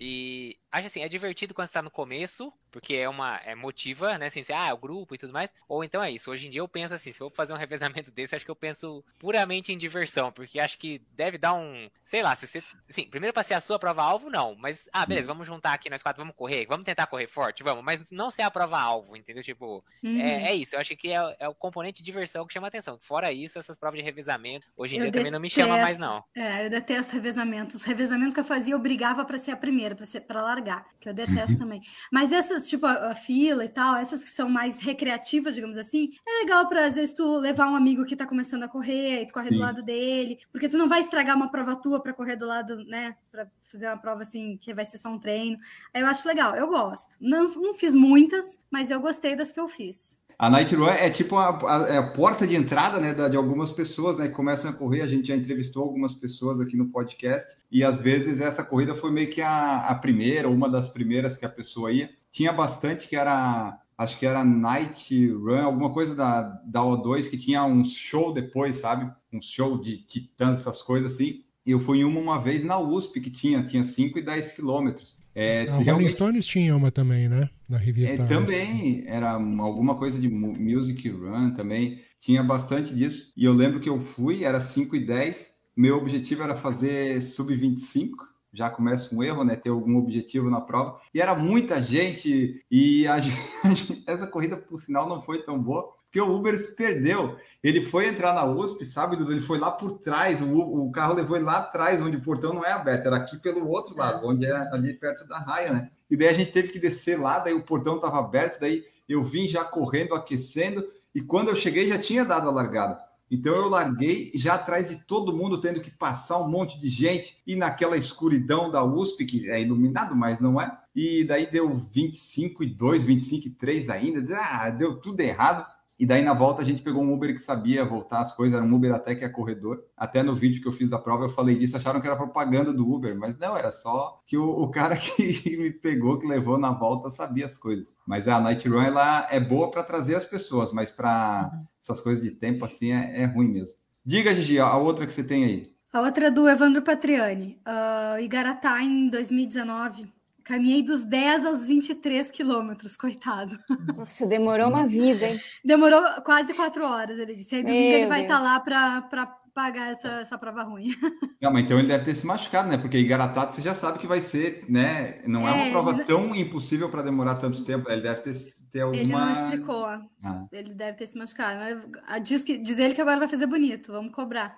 E acho assim, é divertido quando você tá no começo, porque é uma é motiva, né, assim, ah, é o grupo e tudo mais. Ou então é isso. Hoje em dia eu penso assim, se eu for fazer um revezamento desse, acho que eu penso puramente em diversão, porque acho que deve dar um, sei lá, se você, assim, primeiro pra ser a sua prova alvo, não, mas ah, beleza, vamos juntar aqui nós quatro, vamos correr, vamos tentar correr forte, vamos, mas não ser a prova alvo, entendeu? Tipo, Uhum. é, é isso, eu acho que é, é o componente de diversão que chama atenção. Fora isso, essas provas de revezamento, hoje em Eu dia também não me chama mais, detesto. não. É, eu detesto revezamentos. Os revezamentos que eu fazia, eu brigava pra ser a primeira, pra ser para largar, que eu detesto também. Mas essas, tipo, a, a fila e tal, essas que são mais recreativas, digamos assim, é legal pra, às vezes, tu levar um amigo que tá começando a correr e tu corre Sim. do lado dele, porque tu não vai estragar uma prova tua pra correr do lado, né, Pra fazer uma prova assim, que vai ser só um treino. Aí eu acho legal, eu gosto. Não, não fiz muitas, mas eu gostei das que eu fiz. A Night Run é tipo a, a- é a porta de entrada né, de algumas pessoas né, que começam a correr. A gente já entrevistou algumas pessoas aqui no podcast e às vezes essa corrida foi meio que a, a primeira, uma das primeiras que a pessoa ia. Tinha bastante que era, acho que era Night Run, alguma coisa da, da O2 que tinha um show depois, sabe? Um show de titãs, essas coisas assim. Eu fui em uma uma vez na USP que tinha, tinha 5 e 10 quilômetros. É, A Rolling realmente Stones tinha uma também, né? Na é, revista. também era uma- alguma coisa de mu- Music Run também, tinha bastante disso. E eu lembro que eu fui, era 5 e 10, meu objetivo era fazer sub-25, já começa um erro, né? Ter algum objetivo na prova. E era muita gente, e a essa corrida, por sinal, não foi tão boa, porque o Uber se perdeu. Ele foi entrar na USP, sabe, Dudu? Ele foi lá por trás, o, o carro levou ele lá atrás, onde o portão não é aberto, era aqui pelo outro lado, onde é ali perto da raia, né? E daí a gente teve que descer lá, daí o portão estava aberto, daí eu vim já correndo, aquecendo, e quando eu cheguei já tinha dado a largada. Então eu larguei já atrás de todo mundo, tendo que passar um monte de gente, e naquela escuridão da USP, que é iluminado, mas não é. E daí deu 25 e 2, 25 e 3 ainda, ah, deu tudo errado. E daí na volta a gente pegou um Uber que sabia voltar as coisas, era um Uber até que é corredor. Até no vídeo que eu fiz da prova eu falei disso, acharam que era propaganda do Uber, mas não, era só que o, o cara que me pegou, que levou na volta, sabia as coisas. Mas a Night Run ela é boa para trazer as pessoas, mas para essas coisas de tempo assim é, é ruim mesmo. Diga, Gigi, a outra que você tem aí. A outra é do Evandro Patriani. Uh, Igaratá, em 2019. Caminhei dos 10 aos 23 quilômetros, coitado. Nossa, demorou uma vida, hein? Demorou quase quatro horas, ele disse. Aí domingo Meu ele vai estar Deus. lá para pagar essa, essa prova ruim. Não, mas então ele deve ter se machucado, né? Porque Igaratá você já sabe que vai ser, né? Não é, É, uma prova ele- tão impossível para demorar tanto tempo. Ele deve ter, ter alguma. Ele não explicou. Ah. Ele deve ter se machucado. Mas ah, diz, que, diz ele que agora vai fazer bonito. Vamos cobrar.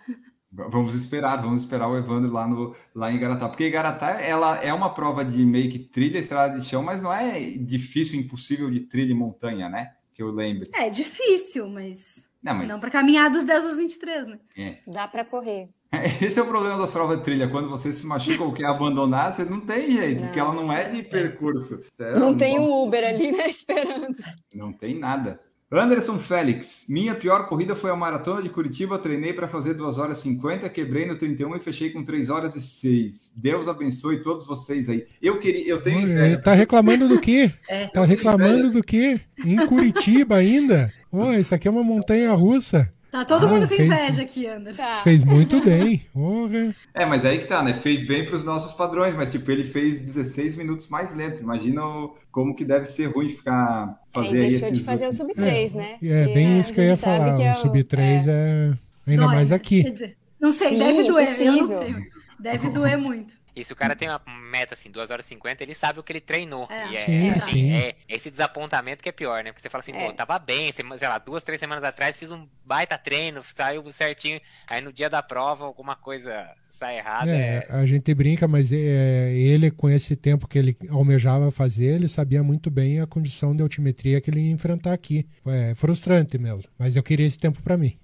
Vamos esperar, vamos esperar o Evandro lá, no, lá em Igaratá. Porque Igaratá ela é uma prova de meio que trilha, estrada de chão, mas não é difícil, impossível de trilha e montanha, né? Que eu lembro. É difícil, mas Não, mas não para caminhar dos 10 aos 23, né? Dá pra correr. esse é o problema das provas de trilha. Quando você se machuca ou quer abandonar, você não tem jeito, Não. porque ela não é de percurso. É Não um- tem um Uber ali, né, esperando. Não tem nada. Anderson Félix, minha pior corrida foi a maratona de Curitiba. Treinei para fazer 2 horas e 50, quebrei no 31 e fechei com 3 horas e 6. Deus abençoe todos vocês aí. Eu queria, eu tenho Olha, tá reclamando do quê? É. Tá reclamando do quê? Em Curitiba ainda? Ô, isso aqui é uma montanha russa. Tá todo Ah, mundo com fez- inveja aqui, Anderson. Tá. Fez muito bem. Porra. É, mas aí que tá, né? Fez bem para os nossos padrões, mas tipo, ele fez 16 minutos mais lento. Imagina o- como que deve ser ruim ficar fazer aí deixou de esses fazer o últimos- sub-3, né? É Porque bem isso que eu ia falar. é O sub 3 é... ainda Dói, mais né? aqui. Quer dizer, não sei, Sim, deve doer. Eu não sei. Deve doer muito. E se o cara tem uma meta assim, 2 horas e 50, ele sabe o que ele treinou. É. E é, Sim, assim, sim. é esse desapontamento que é pior, né? Porque você fala assim, É. pô, tava bem, sei lá, duas, três semanas atrás fiz um baita treino, saiu certinho. Aí no dia da prova, alguma coisa sai errada. É, É, a gente brinca, mas é, ele, com esse tempo que ele almejava fazer, ele sabia muito bem a condição de altimetria que ele ia enfrentar aqui. É frustrante mesmo, mas eu queria esse tempo para mim.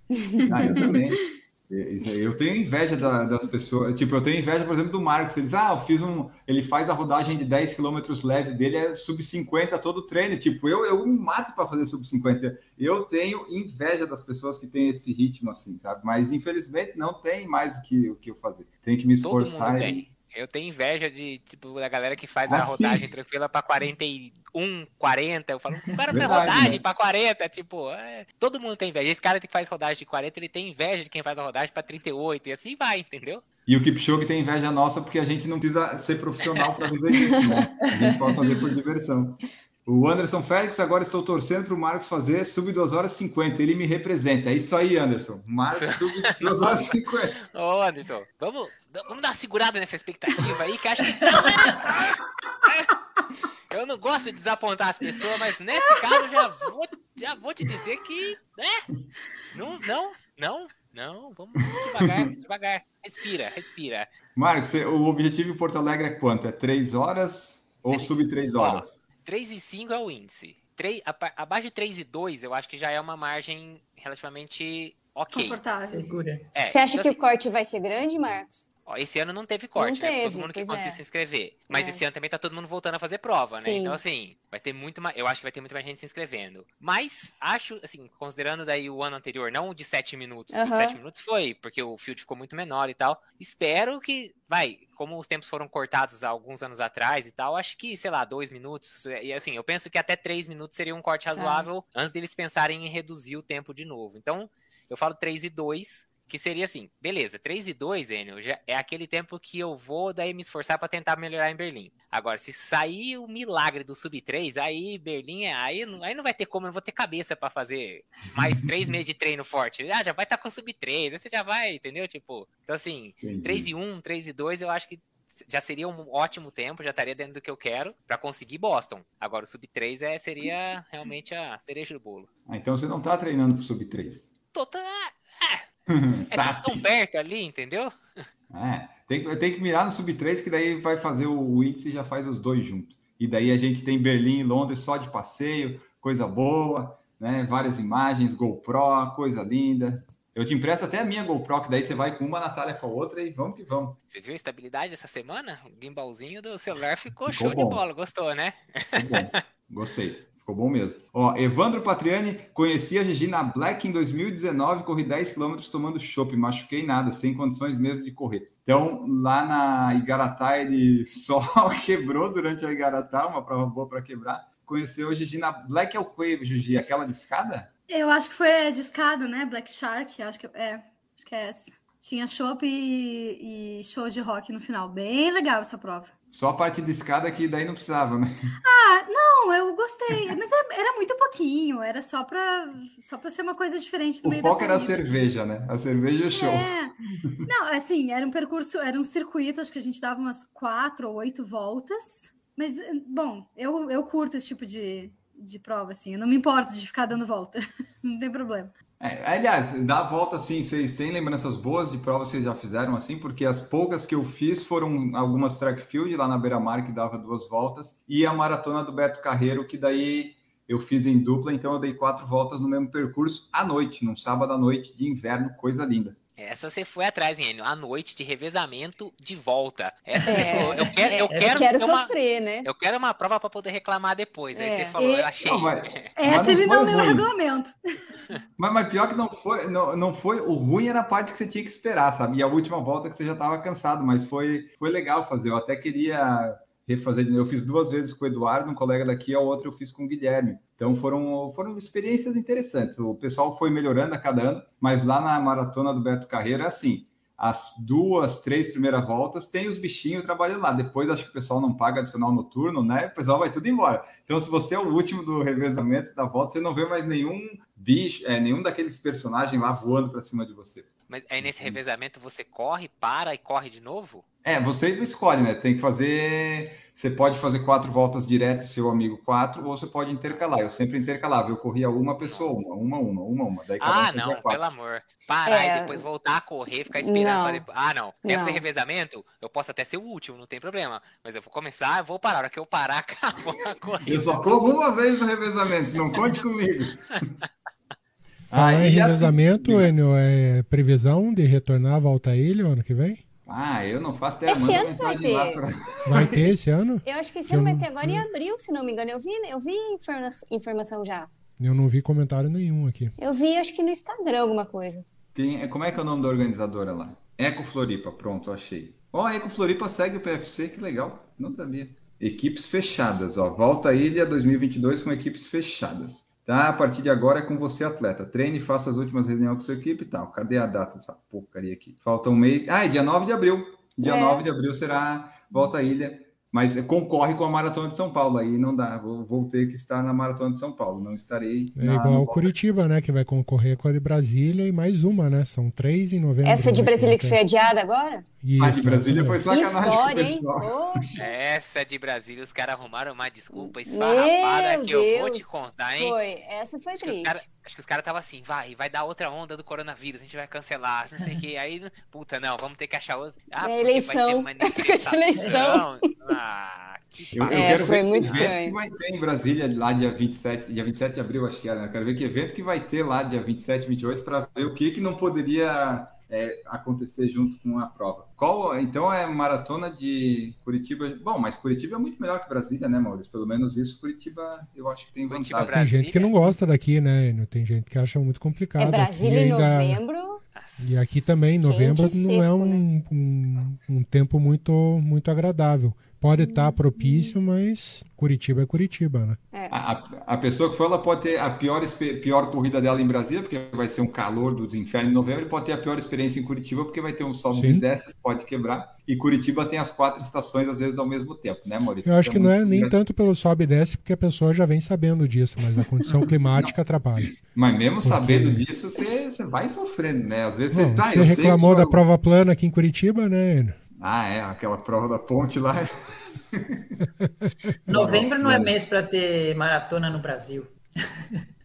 Ah, eu também. Aí, Eu tenho inveja da- das pessoas. Tipo, eu tenho inveja, por exemplo, do Marcos. Eles, ah, eu fiz um. Ele faz a rodagem de 10 km leve dele, é sub 50 todo o treino. Tipo, eu, eu me mato para fazer sub 50. Eu tenho inveja das pessoas que têm esse ritmo assim, sabe? Mas infelizmente não tem mais o que, o que eu fazer. Tenho que me todo esforçar. mundo e- tem. Eu tenho inveja de, tipo, da galera que faz Ah, a sim. rodagem tranquila pra 41, 40. Eu falo, o cara tem rodagem né? pra 40, tipo, é, todo mundo tem inveja. Esse cara que faz rodagem de 40, ele tem inveja de quem faz a rodagem pra 38, e assim vai, entendeu? E o Kipchoge tem inveja nossa porque a gente não precisa ser profissional para viver disso, né? A gente pode fazer por diversão. O Anderson Félix, agora estou torcendo para o Marcos fazer sub 2 horas 50. Ele me representa. É isso aí, Anderson. Marcos sub 2 horas 50. Ô, Anderson, vamos, vamos dar uma segurada nessa expectativa aí, que acho que. Eu não gosto de desapontar as pessoas, mas nesse caso já vou, já vou te dizer que. Né? Não, não, não, não. Vamos devagar, devagar. Respira, respira. Marcos, o objetivo em Porto Alegre é quanto? É 3 horas ou sub 3 horas? 3 e 5 é o índice. 3, aba- abaixo de 3 e 2, eu acho que já é uma margem relativamente ok. Confortável. Segura. É, Você acha então, que assim, o corte vai ser grande, Marcos? Esse ano não teve corte, Não né? teve, Todo mundo que conseguiu é. se inscrever. Mas É. esse ano também tá todo mundo voltando a fazer prova, né? Sim. Então, assim, vai ter muito mais. Eu acho que vai ter muito mais gente se inscrevendo. Mas acho, assim, considerando daí o ano anterior, não o de 7 minutos. De Aham. 7 minutos foi, porque o field ficou muito menor e tal. Espero que. Vai, como os tempos foram cortados há alguns anos atrás e tal, acho que, sei lá, 2 minutos. E assim, eu penso que até 3 minutos seria um corte razoável antes deles pensarem em reduzir o tempo de novo. Então, eu falo 3 e 2, que seria assim, beleza, 3 e 2, Enio, já é aquele tempo que eu vou daí me esforçar para tentar melhorar em Berlim. Agora, se sair o milagre do sub 3, aí Berlim, aí, não- aí não vai ter como, eu não vou ter cabeça para fazer mais três meses de treino forte. Ah, já vai estar com sub 3, aí você já vai, entendeu? Tipo, então assim, Entendi. 3 e 1, 3 e 2, eu acho que já seria um ótimo tempo, já estaria dentro do que eu quero para conseguir Boston. Agora, o sub 3 é, seria realmente a cereja do bolo. Ah, então você não tá treinando pro sub 3. Tô, tá, é tá tudo tão perto ali, entendeu? É, tem, tem que mirar no sub 3, que daí vai fazer o índice e já faz os dois juntos. E daí a gente tem Berlim e Londres só de passeio, coisa boa, né? Várias imagens, GoPro, coisa linda. Eu te empresto até a minha GoPro, que daí você vai com uma, Natália com a outra e vamos que vamos. Você viu a estabilidade essa semana? O gimbalzinho do celular ficou, Ficou show bom. de bola, gostou, né? Ficou bom. Gostei. Ficou bom mesmo. Ó, Evandro Patriani, conheci a Gigi na Black em 2019, corri 10 km tomando chopp, machuquei nada, sem condições mesmo de correr. Então, lá na Igaratá, ele só quebrou durante a Igaratá, uma prova boa para quebrar. Conheceu a Gigi na Black é o que, Gigi? Aquela de escada? Eu acho que foi de escada, né? Black Shark, acho que é. Acho que é essa. Tinha chopp e, e show de rock no final. Bem legal essa prova. Só a parte de escada que daí não precisava, né? Ah, não, eu gostei. Mas era, era muito pouquinho. Era só pra, só pra ser uma coisa diferente O foco da era a assim. cerveja, né? A cerveja e o show. É. Não, assim, era um percurso, era um circuito, acho que a gente dava umas quatro ou oito voltas. Mas, bom, eu, eu curto esse tipo de, de prova, assim. Eu não me importo de ficar dando volta. Não tem problema. É, aliás, dá a volta assim, vocês têm lembranças boas de provas que vocês já fizeram assim? Porque as poucas que eu fiz foram algumas track field lá na Beira Mar, que dava duas voltas, e a maratona do Beto Carreiro, que daí eu fiz em dupla, então eu dei quatro voltas no mesmo percurso à noite, num sábado à noite de inverno, coisa linda. Essa você foi atrás, hein, Enio? A noite de revezamento de volta. Essa você É, falou, eu quero, eu Eu quero, quero ter uma, sofrer, né? eu quero uma prova para poder reclamar depois. Aí É. você falou, E- eu achei. Não, mas- Essa Mas ele não leu o regulamento. Mas, mas pior que não foi, não, não foi, o ruim era a parte que você tinha que esperar, sabe? E a última volta que você já estava cansado, mas foi, foi legal fazer. Eu até queria refazer. Eu fiz duas vezes com o Eduardo, um colega daqui, a outra eu fiz com o Guilherme. Então foram, foram experiências interessantes. O pessoal foi melhorando a cada ano, mas lá na maratona do Beto Carreiro é assim. As duas, três primeiras voltas tem os bichinhos trabalhando lá. Depois acho que o pessoal não paga adicional noturno, né? O pessoal vai tudo embora. Então, se você é o último do revezamento da volta, você não vê mais nenhum bicho, é, nenhum daqueles personagens lá voando para cima de você. Mas aí nesse revezamento você corre, para e corre de novo? É, você escolhe, né? Tem que fazer. Você pode fazer quatro voltas direto, seu amigo quatro, ou você pode intercalar. Eu sempre intercalava. Eu corria uma pessoa, uma, uma, uma, uma, uma. Daí cada Ah, não, quatro. pelo amor. Parar É. e depois voltar a correr, ficar esperando Não. pra depois. Ah, não. Quer Não. fazer revezamento? Eu posso até ser o último, não tem problema. Mas eu vou começar, eu vou parar. A hora que eu parar, acabou a corrida. Eu só corro uma vez no revezamento, não conte comigo. Falar em Aí, assim, revezamento, Enio, é previsão de retornar à volta à ilha ano que vem? Ah, eu não faço ideia. Esse ano vai ter. pra- Vai ter esse ano? Eu acho que esse Eu ano vai não- ter agora em abril, se não me engano. Eu vi, eu vi informa- informação já. Eu não vi comentário nenhum aqui. Eu vi, acho que no Instagram alguma coisa. Quem, é- como é que é o nome da organizadora lá? Eco Floripa, pronto, achei. Ó, a Eco Floripa segue o PFC, que legal. Não sabia. Equipes fechadas, ó. Volta à Ilha 2022 com equipes fechadas. Tá? A partir de agora é com você, atleta. Treine faça as últimas reuniões com sua equipe e tal. Cadê a data dessa porcaria aqui? Falta um mês. Ah, é dia 9 de abril. Dia É. 9 de abril será volta à Ilha. Mas concorre com a Maratona de São Paulo. Aí não dá. Vou, vou ter que estar na Maratona de São Paulo. Não estarei. É na- igual o Curitiba, né? Que vai concorrer com a de Brasília e mais uma, né? São três em novembro. Essa de Brasília que que foi adiada agora? Isso, Ah, de Brasília foi. Que sacanagem o história, hein? Poxa, Essa de Brasília, os caras arrumaram uma desculpa meu esfarrapada que eu vou te Deus. contar, hein? Foi, essa foi Acho que triste. Acho que os caras estavam assim, vai, vai dar outra onda do coronavírus, a gente vai cancelar, não sei o que. Aí, puta, não, vamos ter que achar outra. Ah, É eleição. Vai ter manifestação. Eleição. Ah, que Eu, eu É, quero foi ver muito evento estranho. que vai ter em Brasília lá dia 27, dia 27 de abril, acho que era, né? Eu quero ver que evento que vai ter lá dia 27, 28 para ver o que que não poderia é, acontecer junto com a prova. Qual, então é maratona de Curitiba. Bom, mas Curitiba é muito melhor que Brasília, né, Maurício? Pelo menos isso Curitiba eu acho que tem Curitiba, vantagem. Tem gente que não gosta daqui, né? Enio? Tem gente que acha muito complicado. É Aqui Brasília em ainda- novembro. E aqui também, em novembro, Quente não é um, né? um, um tempo muito, muito agradável. Pode estar propício, mas Curitiba é Curitiba, né? A, a- a pessoa que for, ela pode ter a pior, pior corrida dela em Brasília, porque vai ser um calor dos infernos em novembro, e pode ter a pior experiência em Curitiba, porque vai ter um sobes Sim. e desces, pode quebrar. E Curitiba tem as quatro estações, às vezes, ao mesmo tempo, né, Maurício? Eu acho Isso que não é nem tanto pelo sobe e desce, porque a pessoa já vem sabendo disso, mas a condição climática atrapalha. Mas mesmo Porque- sabendo disso, você, você vai sofrendo, né? Às vezes Bom, você tá, você eu sei reclamou que- da prova plana aqui em Curitiba, né? Ah, é, aquela prova da ponte lá. Novembro não é mês para ter maratona no Brasil.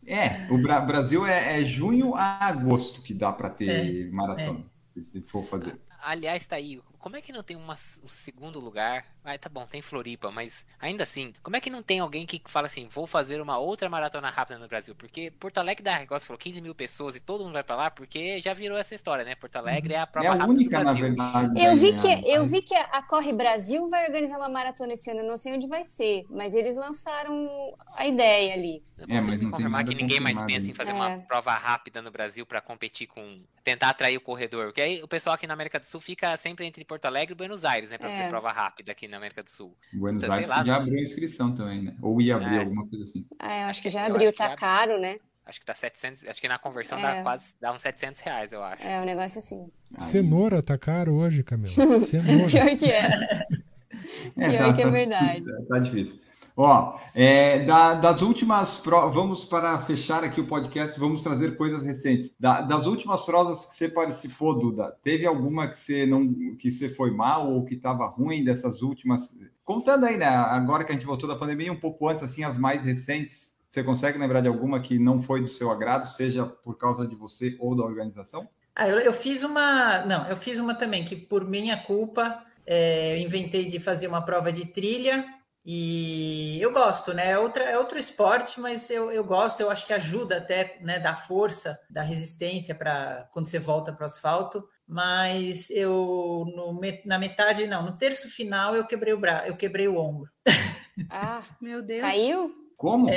É, o Bra- Brasil é, é junho a agosto que dá para ter maratona, se for fazer. Aliás, tá aí. Como é que não tem uma- um segundo lugar? Ah, tá bom, tem Floripa, mas ainda assim, como é que não tem alguém que fala assim, vou fazer uma outra maratona rápida no Brasil? Porque Porto Alegre dá, você falou, 15 mil pessoas e todo mundo vai pra lá, porque já virou essa história, né? Porto Alegre é a prova É a rápida única, do na Brasil. verdade. Eu vi que, eu vi que a Corre Brasil vai organizar uma maratona esse ano. Eu não sei onde vai ser, mas eles lançaram a ideia ali. Eu É, mas não confirmar que ninguém mais pensa em fazer É. uma prova rápida no Brasil pra competir com. tentar atrair o corredor. Porque aí o pessoal aqui na América do Sul fica sempre entre Porto Alegre e Buenos Aires, né? Pra É. fazer prova rápida aqui na América do Sul. Buenos Então, Aires lá. já abriu a inscrição também, né? Ou ia abrir É. alguma coisa assim. Ah, eu acho que Eu já abriu, tá já- caro, né? Acho que tá 700. Acho que na conversão É. dá quase. dá uns 700 reais, eu acho. É um negócio assim. Aí- Cenoura tá caro hoje, Camila. Cenoura. Pior que é. Pior que é verdade. Tá, tá difícil. Ó, é, da- das últimas provas, vamos para fechar aqui o podcast, vamos trazer coisas recentes. Da- das últimas provas que você participou, Duda, teve alguma que você não, que você foi mal ou que estava ruim dessas últimas? Contando aí, né? Agora que a gente voltou da pandemia, um pouco antes, assim, as mais recentes. Você consegue lembrar de alguma que não foi do seu agrado, seja por causa de você ou da organização? Ah, eu, eu fiz uma. Não, eu fiz uma também, que por minha culpa, é, eu inventei de fazer uma prova de trilha. E eu gosto, né? É, outra, é outro esporte, mas eu, eu gosto, eu acho que ajuda até, né? Dá força, dá resistência para quando você volta para o asfalto. Mas eu, no, na metade, não, no terço final, eu quebrei o bra, eu quebrei o ombro. Ah, Meu Deus. caiu? Como?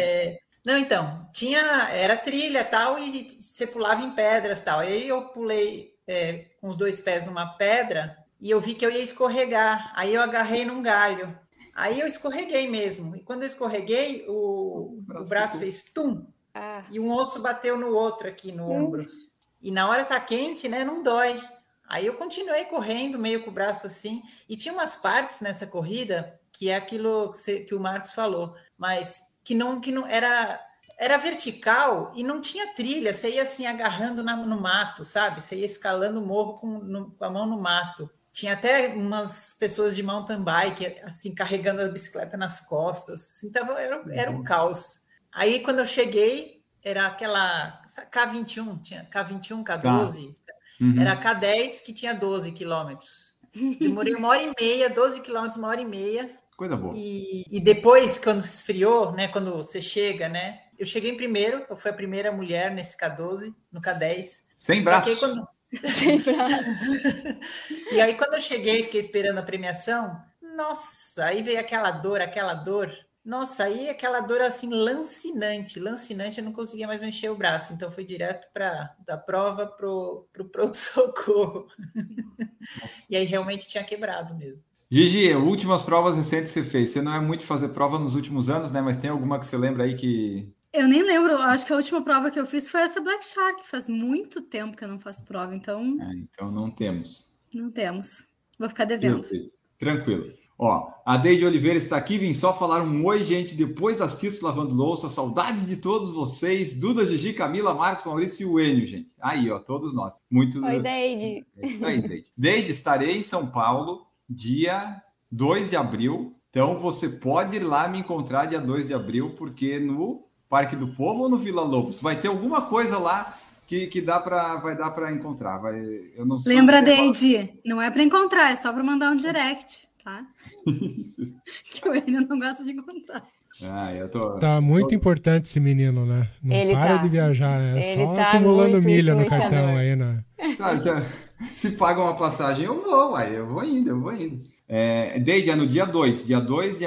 Não, então, tinha, era trilha tal, e você pulava em pedras tal. Aí eu pulei é, com os dois pés numa pedra e eu vi que eu ia escorregar. Aí eu agarrei num galho. Aí eu escorreguei mesmo. E quando eu escorreguei, o, O braço o braço fez tum Ah, e um osso bateu no outro aqui no ombro. E na hora tá quente, né? Não dói. Aí eu continuei correndo, meio com o braço assim. E tinha umas partes nessa corrida que é aquilo que, você- que o Marcos falou, mas que não, que não era. era vertical e não tinha trilha, você ia assim agarrando na, no mato, sabe? Você ia escalando o morro com, no, com a mão no mato. Tinha até umas pessoas de mountain bike, assim, carregando a bicicleta nas costas. Assim, tava, era, era um caos. Aí, quando eu cheguei, era aquela K21, tinha K21, K12. Uhum. Era a K10 que tinha 12 quilômetros. Demorei uma hora e meia, 12 quilômetros, uma hora e meia. Coisa boa. E, e depois, quando esfriou, né? Quando você chega, né? Eu cheguei em primeiro, eu fui a primeira mulher nesse K12, no K10. Sem braço. quando... Sem. E aí, quando eu cheguei, fiquei esperando a premiação. Nossa, aí veio aquela dor, aquela dor. Nossa, aí aquela dor assim lancinante, lancinante, eu não conseguia mais mexer o braço, então fui direto para da prova pro pro pronto socorro. e aí realmente tinha quebrado mesmo. Gigi, últimas provas recentes que você fez. Você não é muito fazer prova nos últimos anos, né? Mas tem alguma que você lembra aí que. Eu nem lembro, acho que a última prova que eu fiz foi essa Black Shark. Faz muito tempo que eu não faço prova, então Ah, então não temos. não temos. Vou ficar devendo. Perfeito. Tranquilo. Ó, a Deide Oliveira está aqui, vim só falar um oi, gente. Depois assisto lavando louça. Saudades de todos vocês. Duda, Gigi, Camila, Marcos, Maurício e o Enio, gente. Aí, ó, todos nós. Muito. Oi, Deide. É isso aí, Deide. Deide, estarei em São Paulo dia 2 de abril. Então você pode ir lá me encontrar dia 2 de abril, porque no Parque do Povo ou no Vila Lobos vai ter alguma coisa lá que, que dá pra, vai dar para encontrar. Vai, eu não sei Lembra, Deide? Não é para encontrar, é só para mandar um direct, tá? que o Enio não gosta de encontrar. Ah, eu tô. Tá muito importante esse menino, né? Não Ele para tá. de viajar, né? Ele Só tá acumulando milha no cartão aí, né? Tá, se, se paga uma passagem, eu vou, uai, eu vou indo, eu vou indo. É, Deide, é no dia 2. Dia 2 de,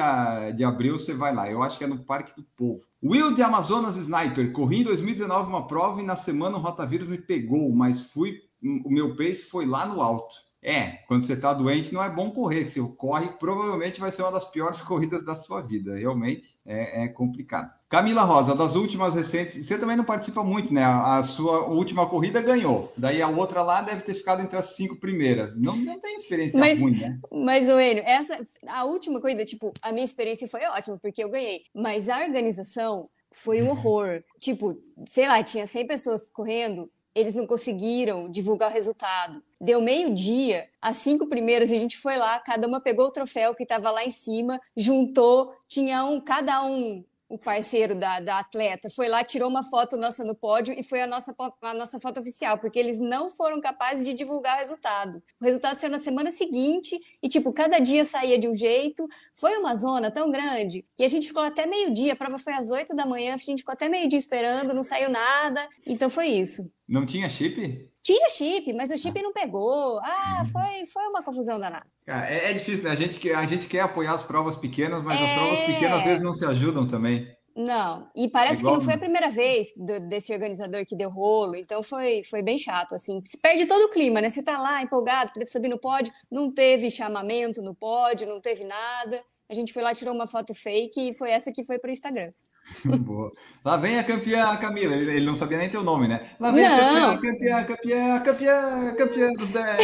de abril você vai lá. Eu acho que é no Parque do Povo. Will de Amazonas Sniper. Corri em 2019 uma prova e na semana o rotavírus me pegou, mas fui. O meu pace foi lá no alto. É, quando você tá doente não é bom correr. Se corre, provavelmente vai ser uma das piores corridas da sua vida. Realmente é, é complicado. Camila Rosa, das últimas recentes, você também não participa muito, né? A sua última corrida ganhou. Daí a outra lá deve ter ficado entre as cinco primeiras. Não, não tem experiência Mas- ruim, né? Mas, o Enio, essa, a última corrida, tipo, a minha experiência foi ótima, porque eu ganhei. Mas a organização foi um horror. Tipo, sei lá, tinha 100 pessoas correndo, eles não conseguiram divulgar o resultado. Deu meio-dia, as cinco primeiras, a gente foi lá, cada uma pegou o troféu que estava lá em cima, juntou, tinha um, cada um o parceiro da, da atleta foi lá, tirou uma foto nossa no pódio e foi a nossa, a nossa foto oficial, porque eles não foram capazes de divulgar o resultado. O resultado saiu na semana seguinte e, tipo, cada dia saía de um jeito. Foi uma zona tão grande que a gente ficou até meio-dia. A prova foi às oito da manhã, a gente ficou até meio-dia esperando, não saiu nada. Então foi isso. Não tinha chip? Tinha chip, mas o chip não pegou. Ah, foi, foi uma confusão danada. É, é difícil, né? A gente, quer, a gente quer apoiar as provas pequenas, mas as É. provas pequenas às vezes não se ajudam também. Não, e parece É igual- que não foi a primeira vez do- desse organizador que deu rolo, então foi, foi bem chato, assim. Se perde todo o clima, né? Você tá lá empolgado, querendo subir no pódio, não teve chamamento no pódio, não teve nada. A gente foi lá, tirou uma foto fake e foi essa que foi pro Instagram. Boa. Lá vem a campeã Camila. Ele, ele não sabia nem teu nome, né? Lá vem Não. a campeã, campeã, campeã, campeã, campeã dos 10.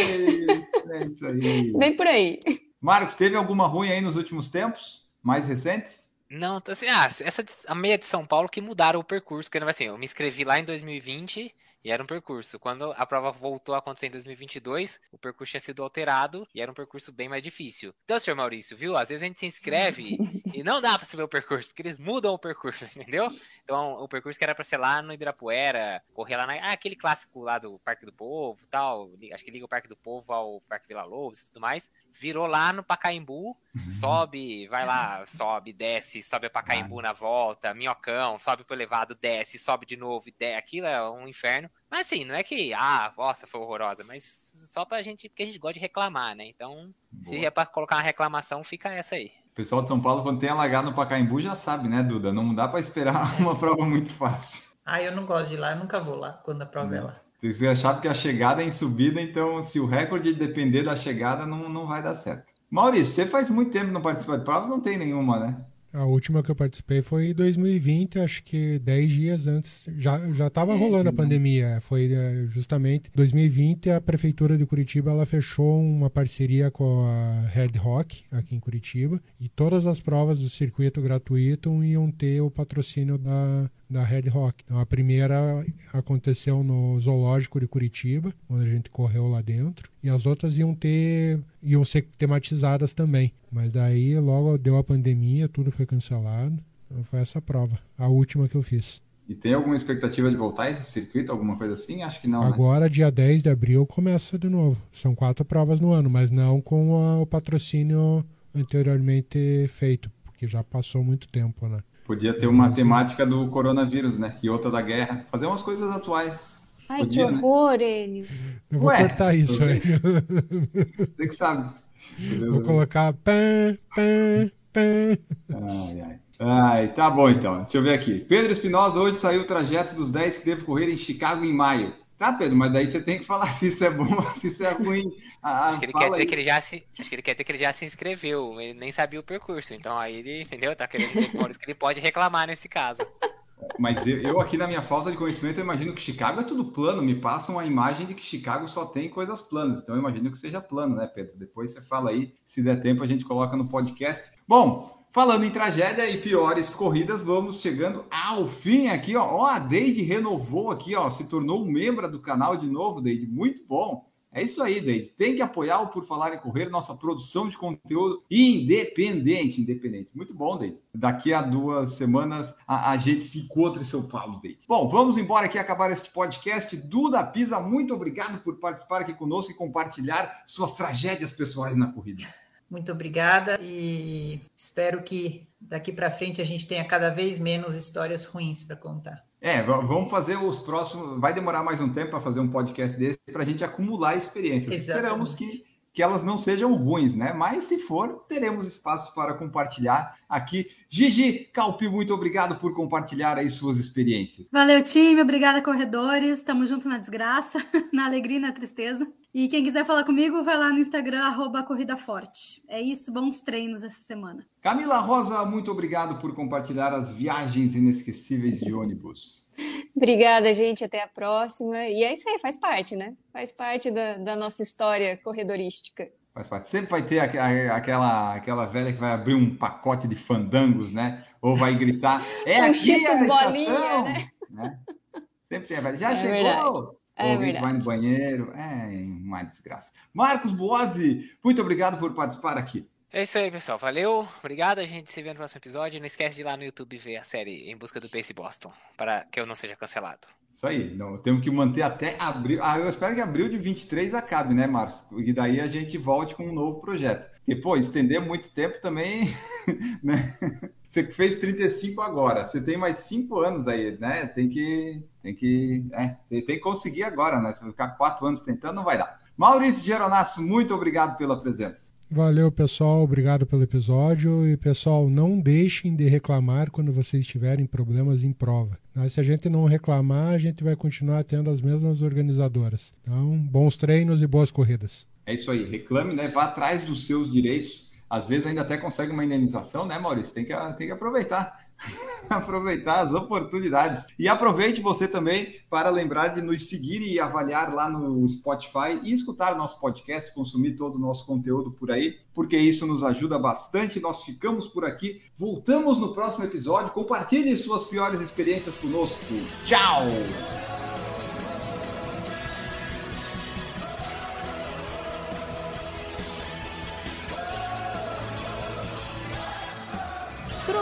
É isso aí. Bem por aí. Marcos, teve alguma ruim aí nos últimos tempos? Mais recentes? Não, assim, ah, essa de- a meia de São Paulo que mudaram o percurso, porque assim, eu me inscrevi lá em 2020 e era um percurso. Quando a prova voltou a acontecer em 2022, o percurso tinha sido alterado e era um percurso bem mais difícil. Então, senhor Maurício, viu? Às vezes a gente se inscreve e não dá pra saber o percurso, porque eles mudam o percurso, entendeu? Então, o percurso que era pra ser lá no Ibirapuera, correr lá na. Ah, aquele clássico lá do Parque do Povo tal. Acho que liga o Parque do Povo ao Parque Vila Lobos e tudo mais. Virou lá no Pacaembu, sobe, vai lá, sobe, desce, sobe a Pacaembu na volta, minhocão, sobe pro elevado, desce, sobe de novo, e desce. Aquilo é um inferno. Mas assim, não é que, ah, nossa, foi horrorosa, mas só pra gente, porque a gente gosta de reclamar, né? Então, se Boa. é pra colocar uma reclamação, fica essa aí. O pessoal de São Paulo, quando tem alagado no Pacaembu, já sabe, né, Duda? Não dá para esperar uma prova muito fácil. Ah, eu não gosto de ir lá, eu nunca vou lá quando a prova é lá. Você achava que a chegada é em subida, então se o recorde depender da chegada, não, não vai dar certo. Maurício, você faz muito tempo que não participa de prova, não tem nenhuma, né? A última que eu participei foi em 2020, acho que 10 dias antes. Já já estava rolando a pandemia. Foi eh, justamente 2020 a prefeitura de Curitiba ela fechou uma parceria com a Red Rock aqui em Curitiba e todas as provas do circuito gratuito iam ter o patrocínio da da Red Rock. Então a primeira aconteceu no zoológico de Curitiba, onde a gente correu lá dentro, e as outras iam ter iam ser tematizadas também. Mas daí logo deu a pandemia, tudo foi cancelado. Então foi essa prova, a última que eu fiz. E tem alguma expectativa de voltar esse circuito, alguma coisa assim? Acho que não. né? Agora, dia 10 de abril, começa de novo. São quatro provas no ano, mas não com a- o patrocínio anteriormente feito, porque já passou muito tempo, né? Podia ter uma Sim. temática do coronavírus, né? E outra da guerra. Fazer umas coisas atuais. Ai, Podia, que né? horror, Enio. Eu vou Ué, cortar isso aí. Você que sabe. vou colocar. Pã, pã, pã. Ai, ai. Ai, tá bom então. Deixa eu ver aqui. Pedro Espinosa, hoje saiu o trajeto dos 10 que devo correr em Chicago em maio. Tá, Pedro, mas daí você tem que falar se isso é bom ou se isso é ruim. Ah, Acho que ele quer dizer aí. que ele já se. Acho que ele quer dizer que ele já se inscreveu, ele nem sabia o percurso. Então aí ele, entendeu? Tá querendo que ele pode reclamar nesse caso. Mas eu, eu aqui na minha falta de conhecimento, eu imagino que Chicago é tudo plano. Me passam a imagem de que Chicago só tem coisas planas. Então eu imagino que seja plano, né, Pedro? Depois você fala aí, se der tempo a gente coloca no podcast. Bom, falando em tragédia e piores corridas, vamos chegando ao fim aqui, ó. Ó, a Deide renovou aqui, ó, se tornou membro do canal de novo, Deide. Muito bom. É isso aí, Deide. Tem que apoiar o Por Falar em Correr, nossa produção de conteúdo independente. Independente. Muito bom, Deide. Daqui a duas semanas a, a gente se encontra em São Paulo, Deide. Bom, vamos embora aqui acabar este podcast. Duda Pisa, muito obrigado por participar aqui conosco e compartilhar suas tragédias pessoais na corrida. Muito obrigada e espero que daqui para frente a gente tenha cada vez menos histórias ruins para contar. É, vamos fazer os próximos. Vai demorar mais um tempo para fazer um podcast desse para a gente acumular experiências. Exatamente. Esperamos que, que elas não sejam ruins, né? Mas se for, teremos espaço para compartilhar aqui. Gigi Calpi, muito obrigado por compartilhar aí suas experiências. Valeu, time. Obrigada, corredores. Tamo junto na desgraça, na alegria e na tristeza. E quem quiser falar comigo, vai lá no Instagram, arroba Corrida Forte. É isso, bons treinos essa semana. Camila Rosa, muito obrigado por compartilhar as viagens inesquecíveis de ônibus. Obrigada, gente. Até a próxima. E é isso aí, faz parte, né? Faz parte da, da nossa história corredorística. Faz parte. Sempre vai ter aquela, aquela velha que vai abrir um pacote de fandangos, né? Ou vai gritar, é Um aqui a bolinha, estação! né? né? Sempre tem a velha, já É chegou! verdade. É Ou alguém que verdade. vai no banheiro, é uma desgraça. Marcos Boazzi, muito obrigado por participar aqui. É isso aí, pessoal. Valeu. Obrigado. A gente se vê no próximo episódio. Não esquece de ir lá no YouTube ver a série Em Busca do Pace Boston, para que eu não seja cancelado. Isso aí, não, temos que manter até abril. Ah, eu espero que abril de 23 acabe, né, Marcos? E daí a gente volte com um novo projeto. Porque, pô, estender muito tempo também, né? Você fez 35 agora, você tem mais 5 anos aí, né? Tem que, tem que, é, tem, que conseguir agora, né? Ficar 4 anos tentando, não vai dar. Maurício Geronasso, muito obrigado pela presença. Valeu, pessoal. Obrigado pelo episódio. E, pessoal, não deixem de reclamar quando vocês tiverem problemas em prova. Mas se a gente não reclamar, a gente vai continuar tendo as mesmas organizadoras. Então, bons treinos e boas corridas. É isso aí, reclame, né? Vá atrás dos seus direitos. Às vezes ainda até consegue uma indenização, né, Maurício? Tem que, tem que aproveitar. aproveitar as oportunidades. E aproveite você também para lembrar de nos seguir e avaliar lá no Spotify e escutar nosso podcast, consumir todo o nosso conteúdo por aí, porque isso nos ajuda bastante. Nós ficamos por aqui. Voltamos no próximo episódio. Compartilhe suas piores experiências conosco. Tchau!